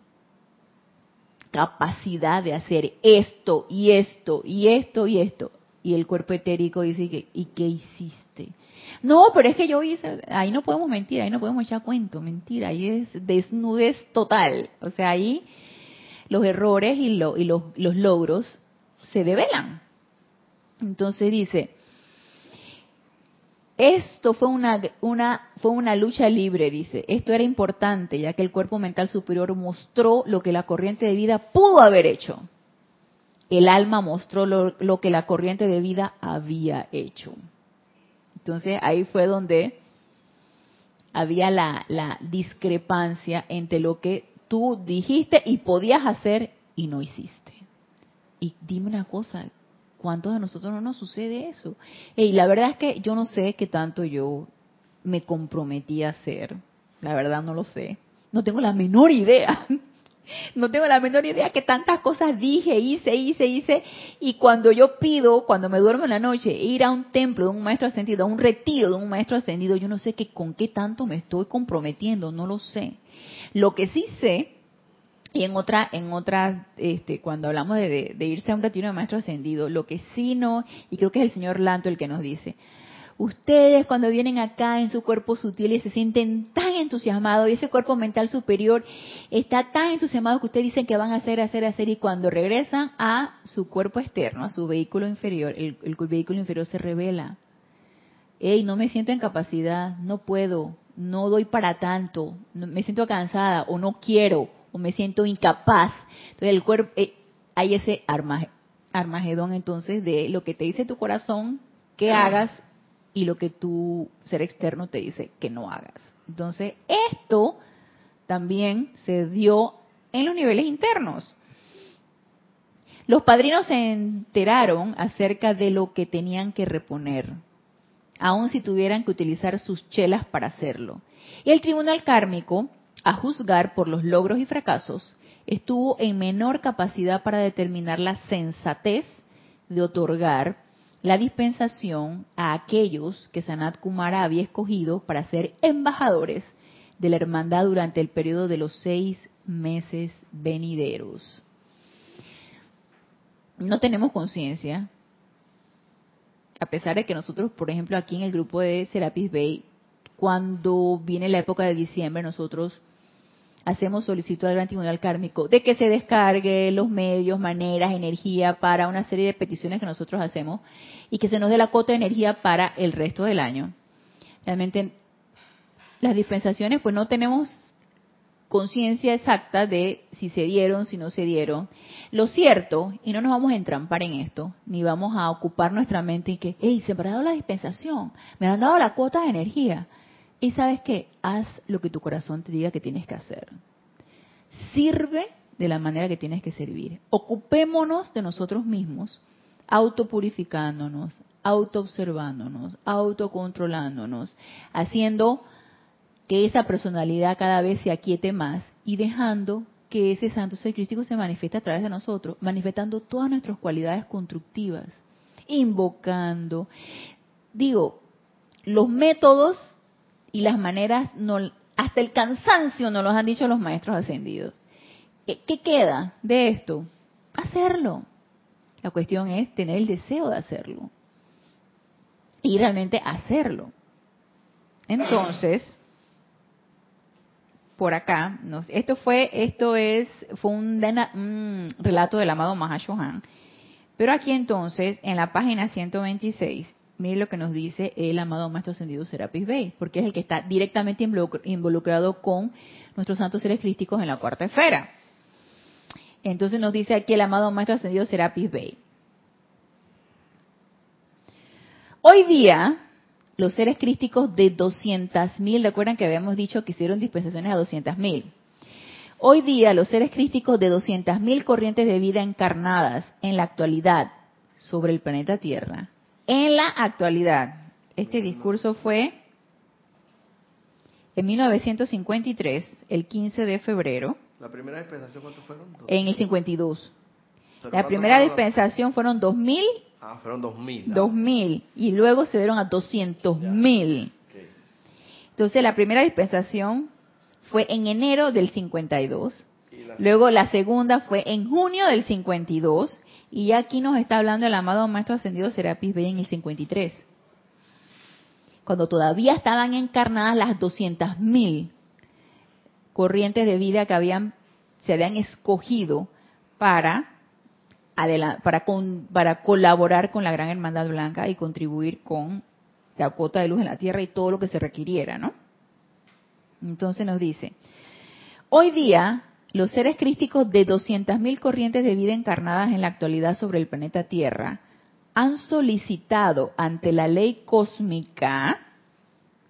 capacidad de hacer esto y esto y esto y esto. Y el cuerpo etérico dice que, ¿y qué hiciste? No, pero es que yo hice, ahí no podemos mentir, ahí no podemos echar cuento, mentira, ahí es desnudez total. O sea, ahí los errores y, y los, los logros se develan. Entonces dice, esto fue una, una, fue una lucha libre, dice. Esto era importante, ya que el cuerpo mental superior mostró lo que la corriente de vida pudo haber hecho. El alma mostró lo, lo que la corriente de vida había hecho. Entonces ahí fue donde había la, la discrepancia entre lo que tú dijiste y podías hacer y no hiciste. Y dime una cosa, ¿Cuántos de nosotros no nos sucede eso? Y la verdad es que yo no sé qué tanto yo me comprometí a hacer. La verdad no lo sé. No tengo la menor idea. [laughs] No tengo la menor idea que tantas cosas dije, hice, hice, hice. Y cuando yo pido, cuando me duermo en la noche, ir a un templo de un maestro ascendido, a un retiro de un maestro ascendido, yo no sé que con qué tanto me estoy comprometiendo, no lo sé. Lo que sí sé y en otra, en otra, este, cuando hablamos de, irse a un retiro de maestro ascendido, lo que sí no, y creo que es el señor Lanto el que nos dice, ustedes cuando vienen acá en su cuerpo sutil y se sienten tan entusiasmados y ese cuerpo mental superior está tan entusiasmado que ustedes dicen que van a hacer, hacer, hacer y cuando regresan a su cuerpo externo, a su vehículo inferior, el, el vehículo inferior se revela. Ey, no me siento en capacidad, no puedo, no doy para tanto, me siento cansada o no quiero o me siento incapaz. Entonces el cuerpo, eh, hay ese armagedón entonces de lo que te dice tu corazón que hagas y lo que tu ser externo te dice que no hagas. Entonces esto también se dio en los niveles internos. Los padrinos se enteraron acerca de lo que tenían que reponer, aun si tuvieran que utilizar sus chelas para hacerlo. Y el tribunal kármico, a juzgar por los logros y fracasos, estuvo en menor capacidad para determinar la sensatez de otorgar la dispensación a aquellos que Sanat Kumara había escogido para ser embajadores de la hermandad durante el periodo de los seis meses venideros. No tenemos conciencia, a pesar de que nosotros, por ejemplo, aquí en el grupo de Serapis Bay, cuando viene la época de diciembre, nosotros hacemos solicitud al Gran Tribunal Kármico de que se descargue los medios, maneras, energía para una serie de peticiones que nosotros hacemos y que se nos dé la cuota de energía para el resto del año. Realmente las dispensaciones pues no tenemos conciencia exacta de si se dieron, si no se dieron. Lo cierto, y no nos vamos a entrampar en esto, ni vamos a ocupar nuestra mente en que, hey, se me ha dado la dispensación, me han dado la cuota de energía. Y sabes que haz lo que tu corazón te diga que tienes que hacer. Sirve de la manera que tienes que servir. Ocupémonos de nosotros mismos, autopurificándonos, autoobservándonos, autocontrolándonos, haciendo que esa personalidad cada vez se aquiete más y dejando que ese santo ser crístico se manifieste a través de nosotros, manifestando todas nuestras cualidades constructivas, invocando. Digo, los métodos y las maneras, no, hasta el cansancio nos los han dicho los maestros ascendidos. ¿Qué queda de esto? Hacerlo. La cuestión es tener el deseo de hacerlo. Y realmente hacerlo. Entonces, por acá, esto fue, esto es, fue un, un relato del amado Mahashohan. Pero aquí entonces, en la página 126, Mire lo que nos dice el amado Maestro Ascendido Serapis Bey, porque es el que está directamente involucrado con nuestros santos seres crísticos en la cuarta esfera. Entonces nos dice aquí el amado Maestro Ascendido Serapis Bey. Hoy día, los seres crísticos de 200.000, recuerdan que habíamos dicho que hicieron dispensaciones a 200.000. Hoy día, los seres crísticos de 200.000 corrientes de vida encarnadas en la actualidad sobre el planeta Tierra en la actualidad. Este discurso fue en 1953, el 15 de febrero. ¿La primera dispensación cuántos fueron? En el 52. La primera dispensación fueron 2000. Ah, fueron 2000. 2000. Y luego se dieron a 200.000. Entonces, la primera dispensación fue en enero del 52. Luego la segunda fue en junio del 52 y aquí nos está hablando el amado Maestro Ascendido Serapis Bey en el 53. Cuando todavía estaban encarnadas las 200.000 corrientes de vida que habían, se habían escogido para, para, para colaborar con la Gran Hermandad Blanca y contribuir con la cuota de luz en la Tierra y todo lo que se requiriera, ¿no? Entonces nos dice, hoy día los seres crísticos de 200.000 corrientes de vida encarnadas en la actualidad sobre el planeta Tierra han solicitado ante la ley cósmica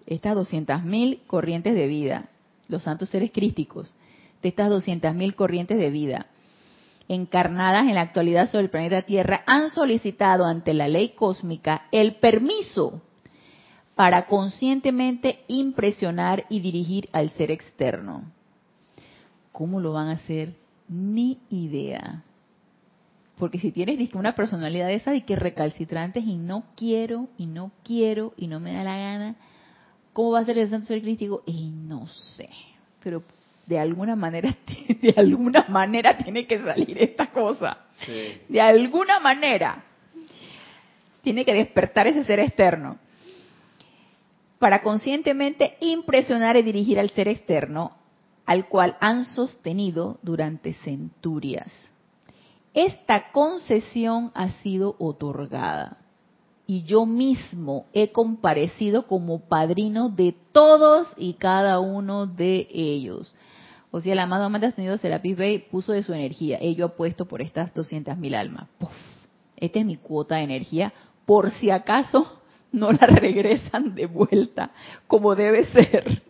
estas 200.000 corrientes de vida, los santos seres crísticos de estas 200.000 corrientes de vida encarnadas en la actualidad sobre el planeta Tierra han solicitado ante la ley cósmica el permiso para conscientemente impresionar y dirigir al ser externo. ¿Cómo lo van a hacer? Ni idea. Porque si tienes una personalidad esa de que recalcitrantes y no quiero, y no quiero, y no me da la gana, ¿cómo va a ser el santo ser crítico? Y no sé. Pero de alguna manera, [laughs] de alguna manera tiene que salir esta cosa. De alguna manera. Tiene que despertar ese ser externo. Para conscientemente impresionar y dirigir al ser externo, al cual han sostenido durante centurias. Esta concesión ha sido otorgada y yo mismo he comparecido como padrino de todos y cada uno de ellos. O sea, el amado amante ascendido Serapis Bey puso de su energía. Ello ha puesto por estas 200.000 mil almas. Esta es mi cuota de energía. Por si acaso no la [laughs] regresan de vuelta como debe ser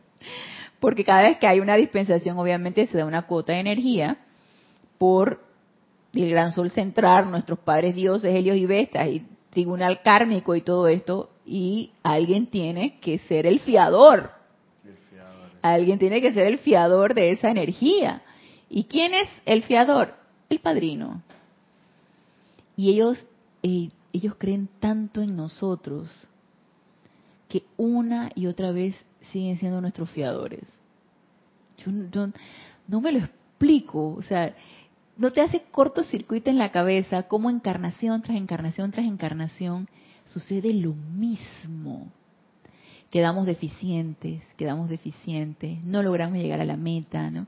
porque cada vez que hay una dispensación obviamente se da una cuota de energía por el gran sol central, nuestros padres dioses, Helios y Vestas, y tribunal kármico y todo esto, y alguien tiene que ser el fiador. Alguien tiene que ser el fiador de esa energía. ¿Y quién es el fiador? El padrino. Y ellos, eh, ellos creen tanto en nosotros que una y otra vez siguen siendo nuestros fiadores. Yo, no me lo explico, o sea, no te hace cortocircuito en la cabeza como encarnación tras encarnación tras encarnación sucede lo mismo. Quedamos deficientes, quedamos deficientes, no logramos llegar a la meta, ¿no?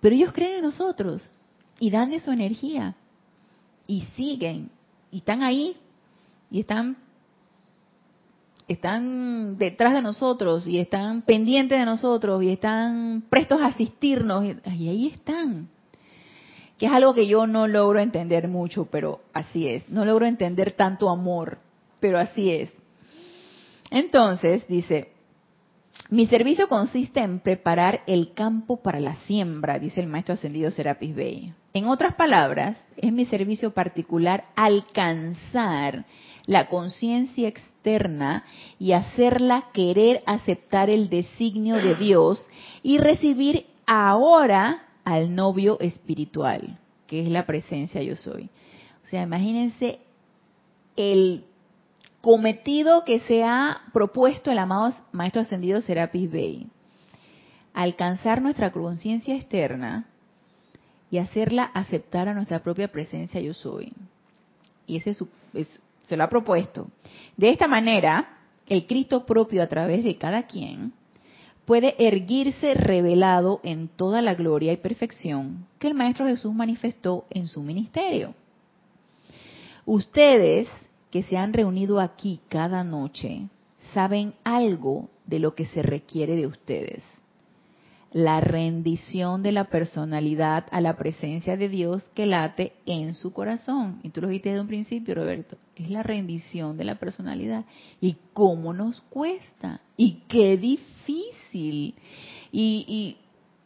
Pero ellos creen en nosotros y dan de su energía y siguen y están ahí y están están detrás de nosotros y están pendientes de nosotros y están prestos a asistirnos y, ahí están. Que es algo que yo no logro entender mucho, pero así es. No logro entender tanto amor, pero así es. Entonces, dice, mi servicio consiste en preparar el campo para la siembra, dice el maestro ascendido Serapis Bey. En otras palabras, es mi servicio particular alcanzar la conciencia externa y hacerla querer aceptar el designio de Dios y recibir ahora al novio espiritual, que es la presencia yo soy. O sea, imagínense el cometido que se ha propuesto el amado Maestro Ascendido Serapis Bey. Alcanzar nuestra conciencia externa y hacerla aceptar a nuestra propia presencia yo soy. Y ese es, se lo ha propuesto. De esta manera, el Cristo propio a través de cada quien puede erguirse revelado en toda la gloria y perfección que el Maestro Jesús manifestó en su ministerio. Ustedes que se han reunido aquí cada noche saben algo de lo que se requiere de ustedes. La rendición de la personalidad a la presencia de Dios que late en su corazón. Y tú lo dijiste desde un principio, Roberto. Es la rendición de la personalidad. ¿Y cómo nos cuesta? ¿Y qué difícil? Y, y,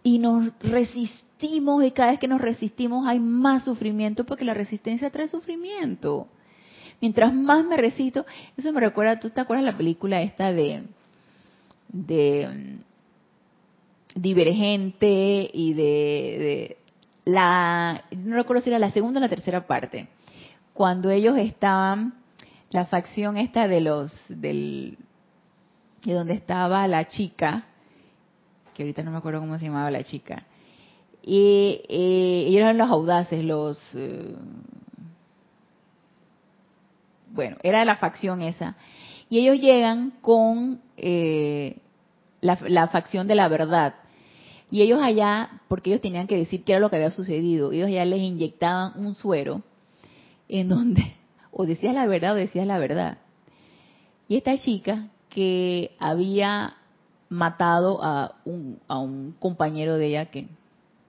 y nos resistimos y cada vez que nos resistimos hay más sufrimiento porque la resistencia trae sufrimiento mientras más me resisto, eso me recuerda, ¿tú te acuerdas la película esta de, de Divergente y de, la, no recuerdo si era la segunda o la tercera parte, cuando ellos estaban, la facción esta de los, del, de donde estaba la chica, que ahorita no me acuerdo cómo se llamaba la chica, y eh, ellos eran los audaces, los... Eh, bueno, era la facción esa. Y ellos llegan con eh, la, facción de la verdad. Y ellos allá, porque ellos tenían que decir qué era lo que había sucedido, ellos ya les inyectaban un suero en donde [laughs] o decías la verdad o decías la verdad. Y esta chica que había matado a un, a un compañero de ella que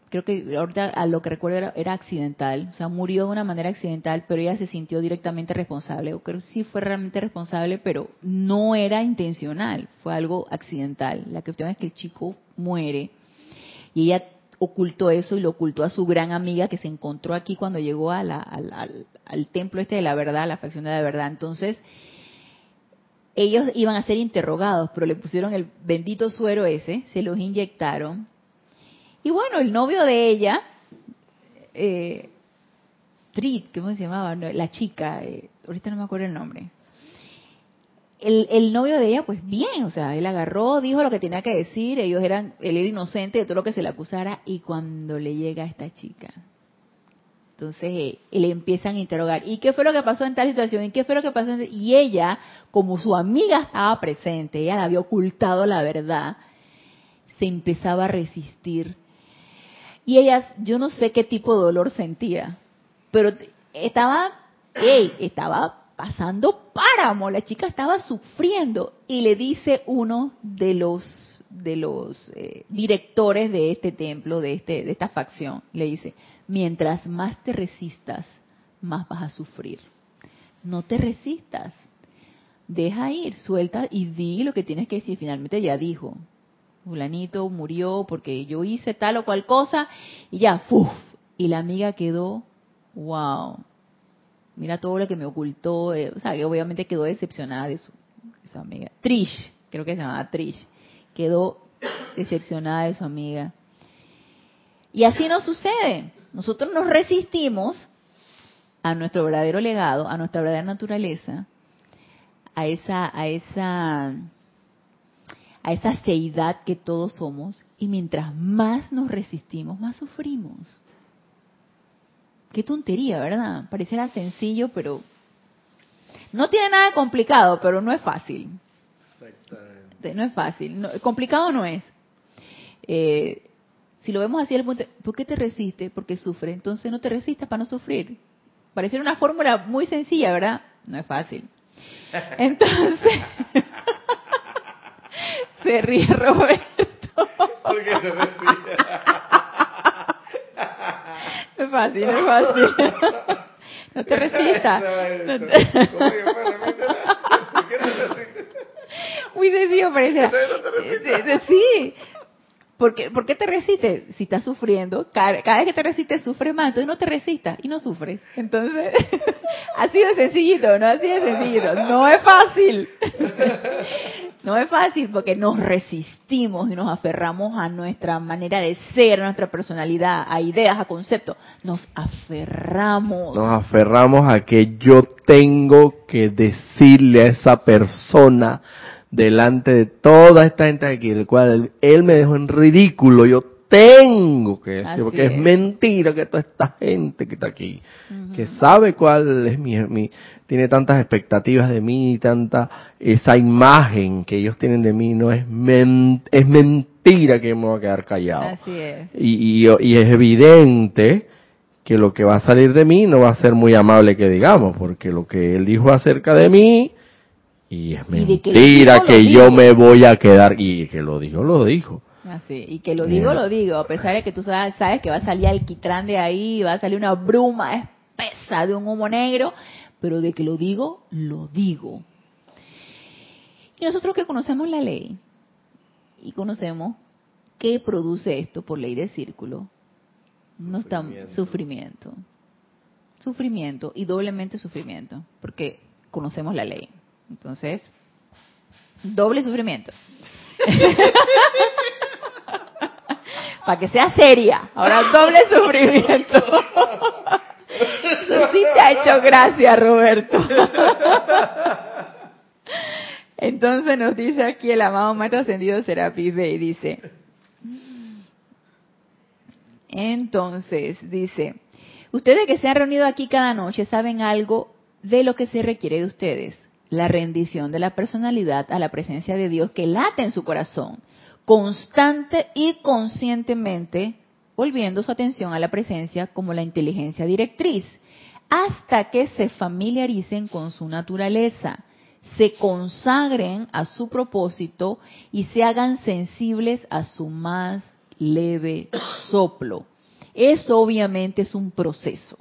creo que ahorita a lo que recuerdo era, accidental, o sea, murió de una manera accidental, pero ella se sintió directamente responsable, o creo que sí fue realmente responsable, pero no era intencional, fue algo accidental. La cuestión es que el chico muere y ella ocultó eso y lo ocultó a su gran amiga que se encontró aquí cuando llegó al, templo este de la verdad, la facción de la verdad. Entonces, ellos iban a ser interrogados, pero le pusieron el bendito suero ese, se los inyectaron y bueno, el novio de ella, eh, Trit, ¿cómo se llamaba? La chica, eh, ahorita no me acuerdo el nombre. El, novio de ella, pues bien, o sea, él agarró, dijo lo que tenía que decir, ellos eran, él era inocente de todo lo que se le acusara, y cuando le llega a esta chica, entonces eh, le empiezan a interrogar, ¿y qué fue lo que pasó en tal situación? ¿Y qué fue lo que pasó? Y ella, como su amiga estaba presente, ella le había ocultado la verdad, se empezaba a resistir y ella, yo no sé qué tipo de dolor sentía, pero estaba, hey, estaba pasando páramo, la chica estaba sufriendo y le dice uno de los de los eh, directores de este templo, de este de esta facción, le dice, mientras más te resistas, más vas a sufrir. No te resistas. Deja ir, suelta y di lo que tienes que decir. Finalmente ya dijo, fulanito murió porque yo hice tal o cual cosa y ya, ¡fuf! Y la amiga quedó wow, mira todo lo que me ocultó, eh, o sea, obviamente quedó decepcionada de su, de su amiga. Trish, creo que se llamaba Trish, quedó decepcionada de su amiga. Y así nos sucede. Nosotros nos resistimos a nuestro verdadero legado, a nuestra verdadera naturaleza, a esa, a esa, a esa seidad que todos somos, y mientras más nos resistimos, más sufrimos. Qué tontería, ¿verdad? Pareciera sencillo, pero no tiene nada complicado, pero no es fácil. No es fácil. complicado no es. Eh, si lo vemos así, el punto, ¿por qué te resiste? Porque sufre. Entonces no te resistas para no sufrir. Parece una fórmula muy sencilla, ¿verdad? No es fácil. Entonces, [laughs] [laughs] se ríe Roberto. ¿Por qué se ríe? No es fácil, no es fácil. [laughs] No te resistas. Muy sencillo pareciera. Sí, ¿Por qué, ¿Por qué te resistes? Si estás sufriendo, cada, vez que te resistes sufres más, entonces no te resistas y no sufres. Entonces, [laughs] así de sencillito, ¿no? Así de sencillito. No es fácil. [laughs] No es fácil porque nos resistimos y nos aferramos a nuestra manera de ser, a nuestra personalidad, a ideas, a conceptos. Nos aferramos. Nos aferramos a que yo tengo que decirle a esa persona delante de toda esta gente aquí, el cual él, me dejó en ridículo, yo tengo que decir, porque es. mentira que toda esta gente que está aquí, que sabe cuál es mi, mi, tiene tantas expectativas de mí, tanta, esa imagen que ellos tienen de mí, no es, es mentira que me voy a quedar callado. Así es. Y, y, y es evidente que lo que va a salir de mí no va a ser muy amable que digamos, porque lo que él dijo acerca de mí, y es mentira que, yo me voy a quedar, y que lo dijo, lo dijo. Así, y que lo digo, lo digo, a pesar de que tú sabes, sabes que va a salir alquitrán de ahí, va a salir una bruma espesa de un humo negro, pero de que lo digo, lo digo. Y nosotros que conocemos la ley y conocemos qué produce esto por ley de círculo, no está sufrimiento. Sufrimiento y doblemente sufrimiento, porque conocemos la ley. Entonces, doble sufrimiento. [laughs] Para que sea seria. Ahora, [laughs] doble sufrimiento. [laughs] Eso sí te ha hecho gracia, Roberto. Entonces nos dice aquí el amado Maestro Ascendido Serapis y dice, entonces, dice, ustedes que se han reunido aquí cada noche saben algo de lo que se requiere de ustedes la rendición de la personalidad a la presencia de Dios que late en su corazón, constante y conscientemente, volviendo su atención a la presencia como la inteligencia directriz, hasta que se familiaricen con su naturaleza, se consagren a su propósito y se hagan sensibles a su más leve soplo. Eso obviamente es un proceso,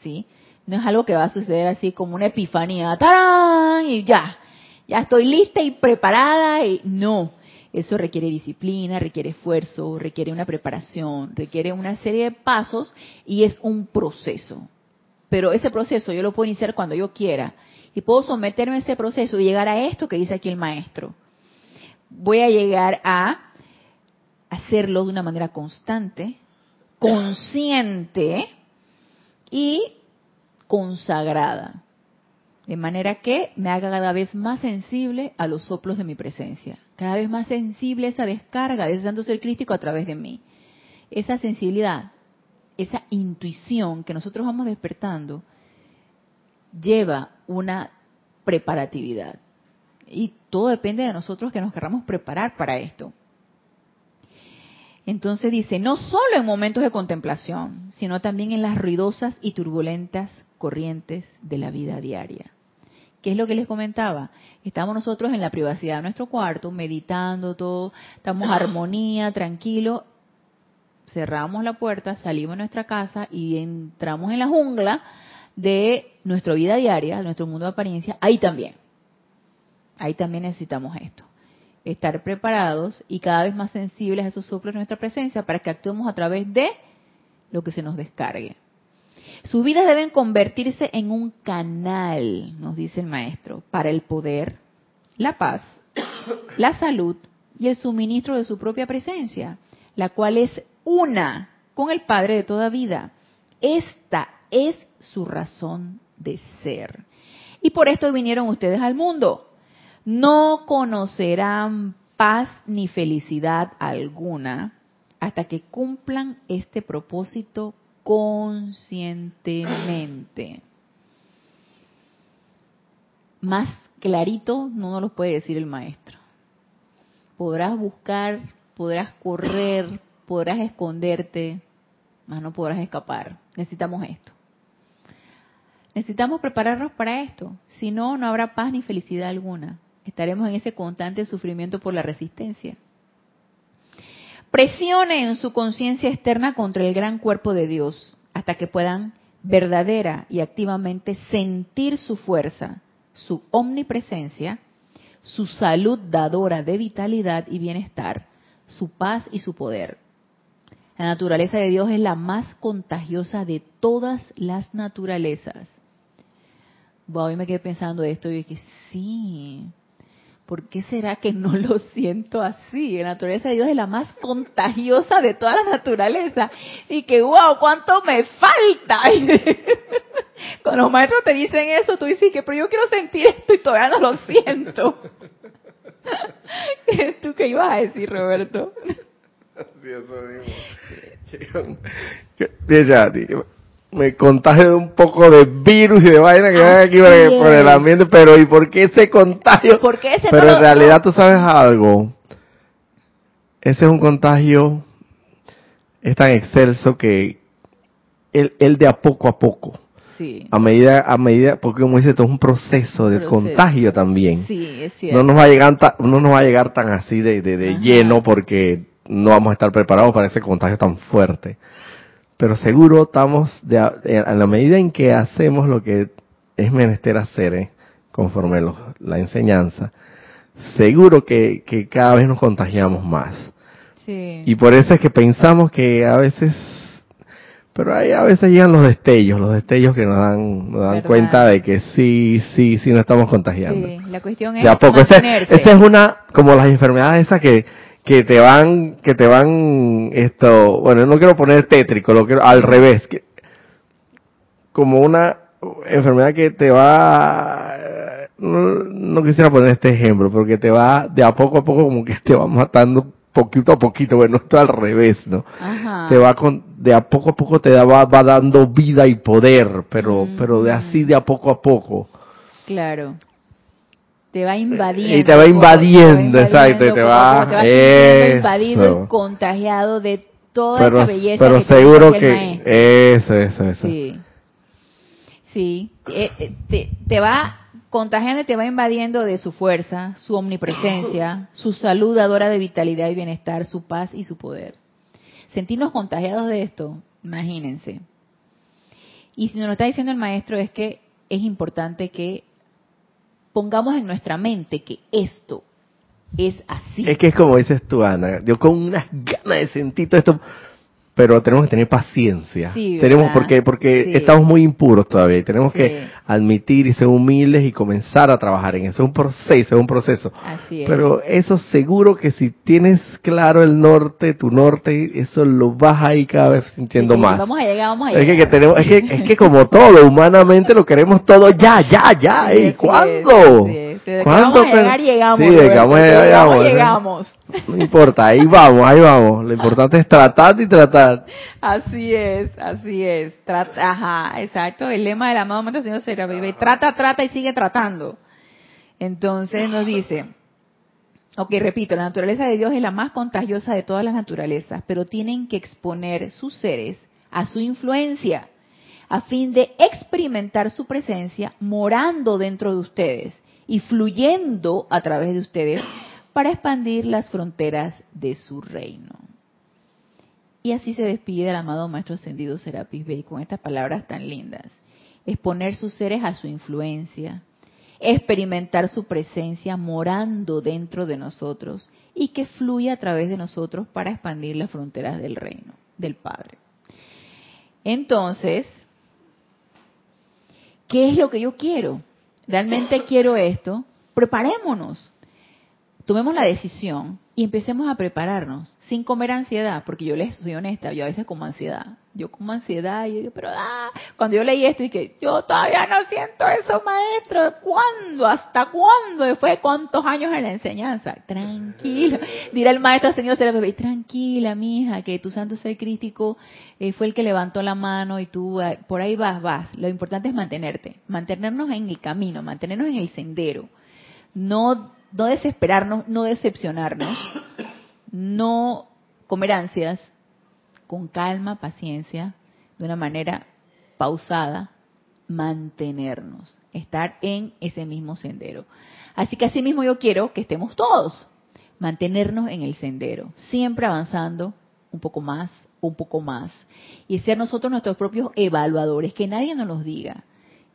¿sí? No es algo que va a suceder así como una epifanía, ¡tarán! Y ya, ya estoy lista y preparada. Y no, eso requiere disciplina, requiere esfuerzo, requiere una preparación, requiere una serie de pasos y es un proceso. Pero ese proceso yo lo puedo iniciar cuando yo quiera y puedo someterme a ese proceso y llegar a esto que dice aquí el maestro. Voy a llegar a hacerlo de una manera constante, consciente y consagrada. De manera que me haga cada vez más sensible a los soplos de mi presencia. Cada vez más sensible a esa descarga de ese santo ser crístico a través de mí. Esa sensibilidad, esa intuición que nosotros vamos despertando, lleva una preparatividad. Y todo depende de nosotros que nos queramos preparar para esto. Entonces dice, no solo en momentos de contemplación, sino también en las ruidosas y turbulentas corrientes de la vida diaria. ¿Qué es lo que les comentaba? Estamos nosotros en la privacidad de nuestro cuarto, meditando todo, estamos armonía, tranquilo, cerramos la puerta, salimos de nuestra casa y entramos en la jungla de nuestra vida diaria, de nuestro mundo de apariencia, ahí también. Ahí también necesitamos esto. Estar preparados y cada vez más sensibles a esos soplos de nuestra presencia para que actuemos a través de lo que se nos descargue. Sus vidas deben convertirse en un canal, nos dice el maestro, para el poder, la paz, [coughs] la salud y el suministro de su propia presencia, la cual es una con el Padre de toda vida. Esta es su razón de ser. Y por esto vinieron ustedes al mundo. No conocerán paz ni felicidad alguna hasta que cumplan este propósito conscientemente. Más clarito no nos lo puede decir el maestro. Podrás buscar, podrás correr, podrás esconderte, mas no podrás escapar. Necesitamos esto. Necesitamos prepararnos para esto. Si no, no habrá paz ni felicidad alguna. Estaremos en ese constante sufrimiento por la resistencia. Presionen su conciencia externa contra el gran cuerpo de Dios hasta que puedan verdadera y activamente sentir su fuerza, su omnipresencia, su salud dadora de vitalidad y bienestar, su paz y su poder. La naturaleza de Dios es la más contagiosa de todas las naturalezas. Hoy me quedé pensando esto y dije, sí, ¿por qué será que no lo siento así? La naturaleza de Dios es la más contagiosa de toda la naturaleza. Y que, wow, ¿cuánto me falta? [laughs] Cuando los maestros te dicen eso, tú dices que, pero yo quiero sentir esto y todavía no lo siento. [laughs] ¿Tú qué ibas a decir, Roberto? [laughs] Sí, eso mismo me contagio de un poco de virus y de vaina que hay aquí por, el ambiente, pero ¿y por qué ese contagio? pero en realidad tú sabes algo, ese es un contagio, es tan excelso que él, de a poco a poco, a medida, a medida, porque como dice, esto es un proceso de contagio también. No nos va a llegar, no nos va a llegar tan así de, de lleno porque no vamos a estar preparados para ese contagio tan fuerte pero seguro estamos, de, a, la medida en que hacemos lo que es menester hacer, eh, conforme la enseñanza, seguro que, cada vez nos contagiamos más. Y por eso es que pensamos que a veces, pero ahí a veces llegan los destellos, los destellos que nos dan, nos dan cuenta de que sí, sí, sí nos estamos contagiando. Sí, la cuestión es de a poco. Esa es una, como las enfermedades esas que que te van, que te van, esto, bueno, no quiero poner tétrico, lo quiero al revés, que, como una enfermedad que te va, no, quisiera poner este ejemplo, porque te va de a poco a poco como que te va matando poquito a poquito, bueno, esto al revés, ¿no? Te va con, de a poco a poco te va, va dando vida y poder, pero, pero de así de a poco a poco. Claro te va invadiendo. Y te va invadiendo, exacto, te va, te va invadido y contagiado de toda la belleza pero seguro que eso, eso, eso. Sí, sí, eh, eh, te, te va contagiando y te va invadiendo de su fuerza, su omnipresencia, [coughs] su salud dadora de vitalidad y bienestar, su paz y su poder. Sentirnos contagiados de esto, imagínense. Y si nos lo está diciendo el maestro es que es importante que pongamos en nuestra mente que esto es así. Es que es como dices tú, Ana, yo con unas ganas de sentir todo esto, pero tenemos que tener paciencia. tenemos porque porque estamos muy impuros todavía y tenemos que admitir y ser humildes y comenzar a trabajar en eso. Es un proceso, es un proceso. Así Pero eso seguro que si tienes claro el norte, tu norte, eso lo vas ahí cada vez sintiendo más. Vamos a llegar, vamos a llegar. Es que, tenemos, es que, es que como todo, humanamente lo queremos todo ya, ya, ya. ¿Y cuándo? Vamos a llegar, llegamos. Sí, de que vamos a llegar, llegamos. llegamos. No importa, ahí vamos, ahí vamos. Lo importante es tratar y tratar. Así es, así es. Trata, ajá, exacto. El lema del amado momento Señor se vive. Trata, trata y sigue tratando. Entonces nos dice, ok, repito, la naturaleza de Dios es la más contagiosa de todas las naturalezas, pero tienen que exponer sus seres a su influencia a fin de experimentar su presencia morando dentro de ustedes y fluyendo a través de ustedes para expandir las fronteras de su reino. Y así se despide el amado Maestro Ascendido Serapis Bey con estas palabras tan lindas. Exponer sus seres a su influencia, experimentar su presencia morando dentro de nosotros y que fluya a través de nosotros para expandir las fronteras del reino del Padre. Entonces, ¿qué es lo que yo quiero? ¿Realmente quiero esto? Preparémonos. Tomemos la decisión y empecemos a prepararnos sin comer ansiedad, porque yo les soy honesta, yo a veces como ansiedad, yo como ansiedad y yo pero ah, cuando yo leí esto y que yo todavía no siento eso, maestro, ¿cuándo? ¿Hasta cuándo? De cuántos años en la enseñanza, tranquilo, dirá el maestro señor bebé, tranquila, mija, que tu santo ser crítico eh, fue el que levantó la mano y tú ah, por ahí vas, vas. Lo importante es mantenerte, mantenernos en el camino, mantenernos en el sendero, no no desesperarnos, no decepcionarnos, no comer ansias, con calma, paciencia, de una manera pausada, mantenernos, estar en ese mismo sendero. Así que así mismo yo quiero que estemos todos, mantenernos en el sendero, siempre avanzando un poco más, un poco más, y ser nosotros nuestros propios evaluadores, que nadie nos los diga,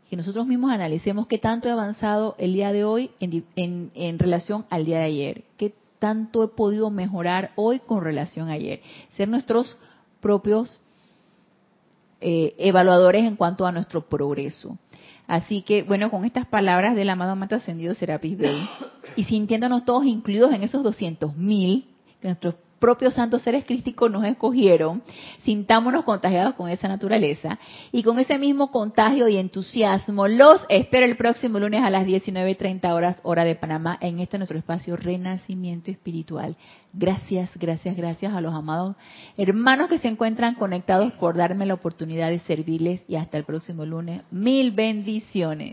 que nosotros mismos analicemos qué tanto he avanzado el día de hoy en, relación al día de ayer, qué tanto he podido mejorar hoy con relación a ayer. Ser nuestros propios eh, evaluadores en cuanto a nuestro progreso. Así que, bueno, con estas palabras del amado Mato Ascendido Serapis Bey, y sintiéndonos todos incluidos en esos 200.000, mil, nuestros propios santos seres crísticos nos escogieron, sintámonos contagiados con esa naturaleza y con ese mismo contagio y entusiasmo los espero el próximo lunes a las 19.30 horas hora de Panamá en este nuestro espacio Renacimiento Espiritual. Gracias, gracias, gracias a los amados hermanos que se encuentran conectados por darme la oportunidad de servirles y hasta el próximo lunes. Mil bendiciones.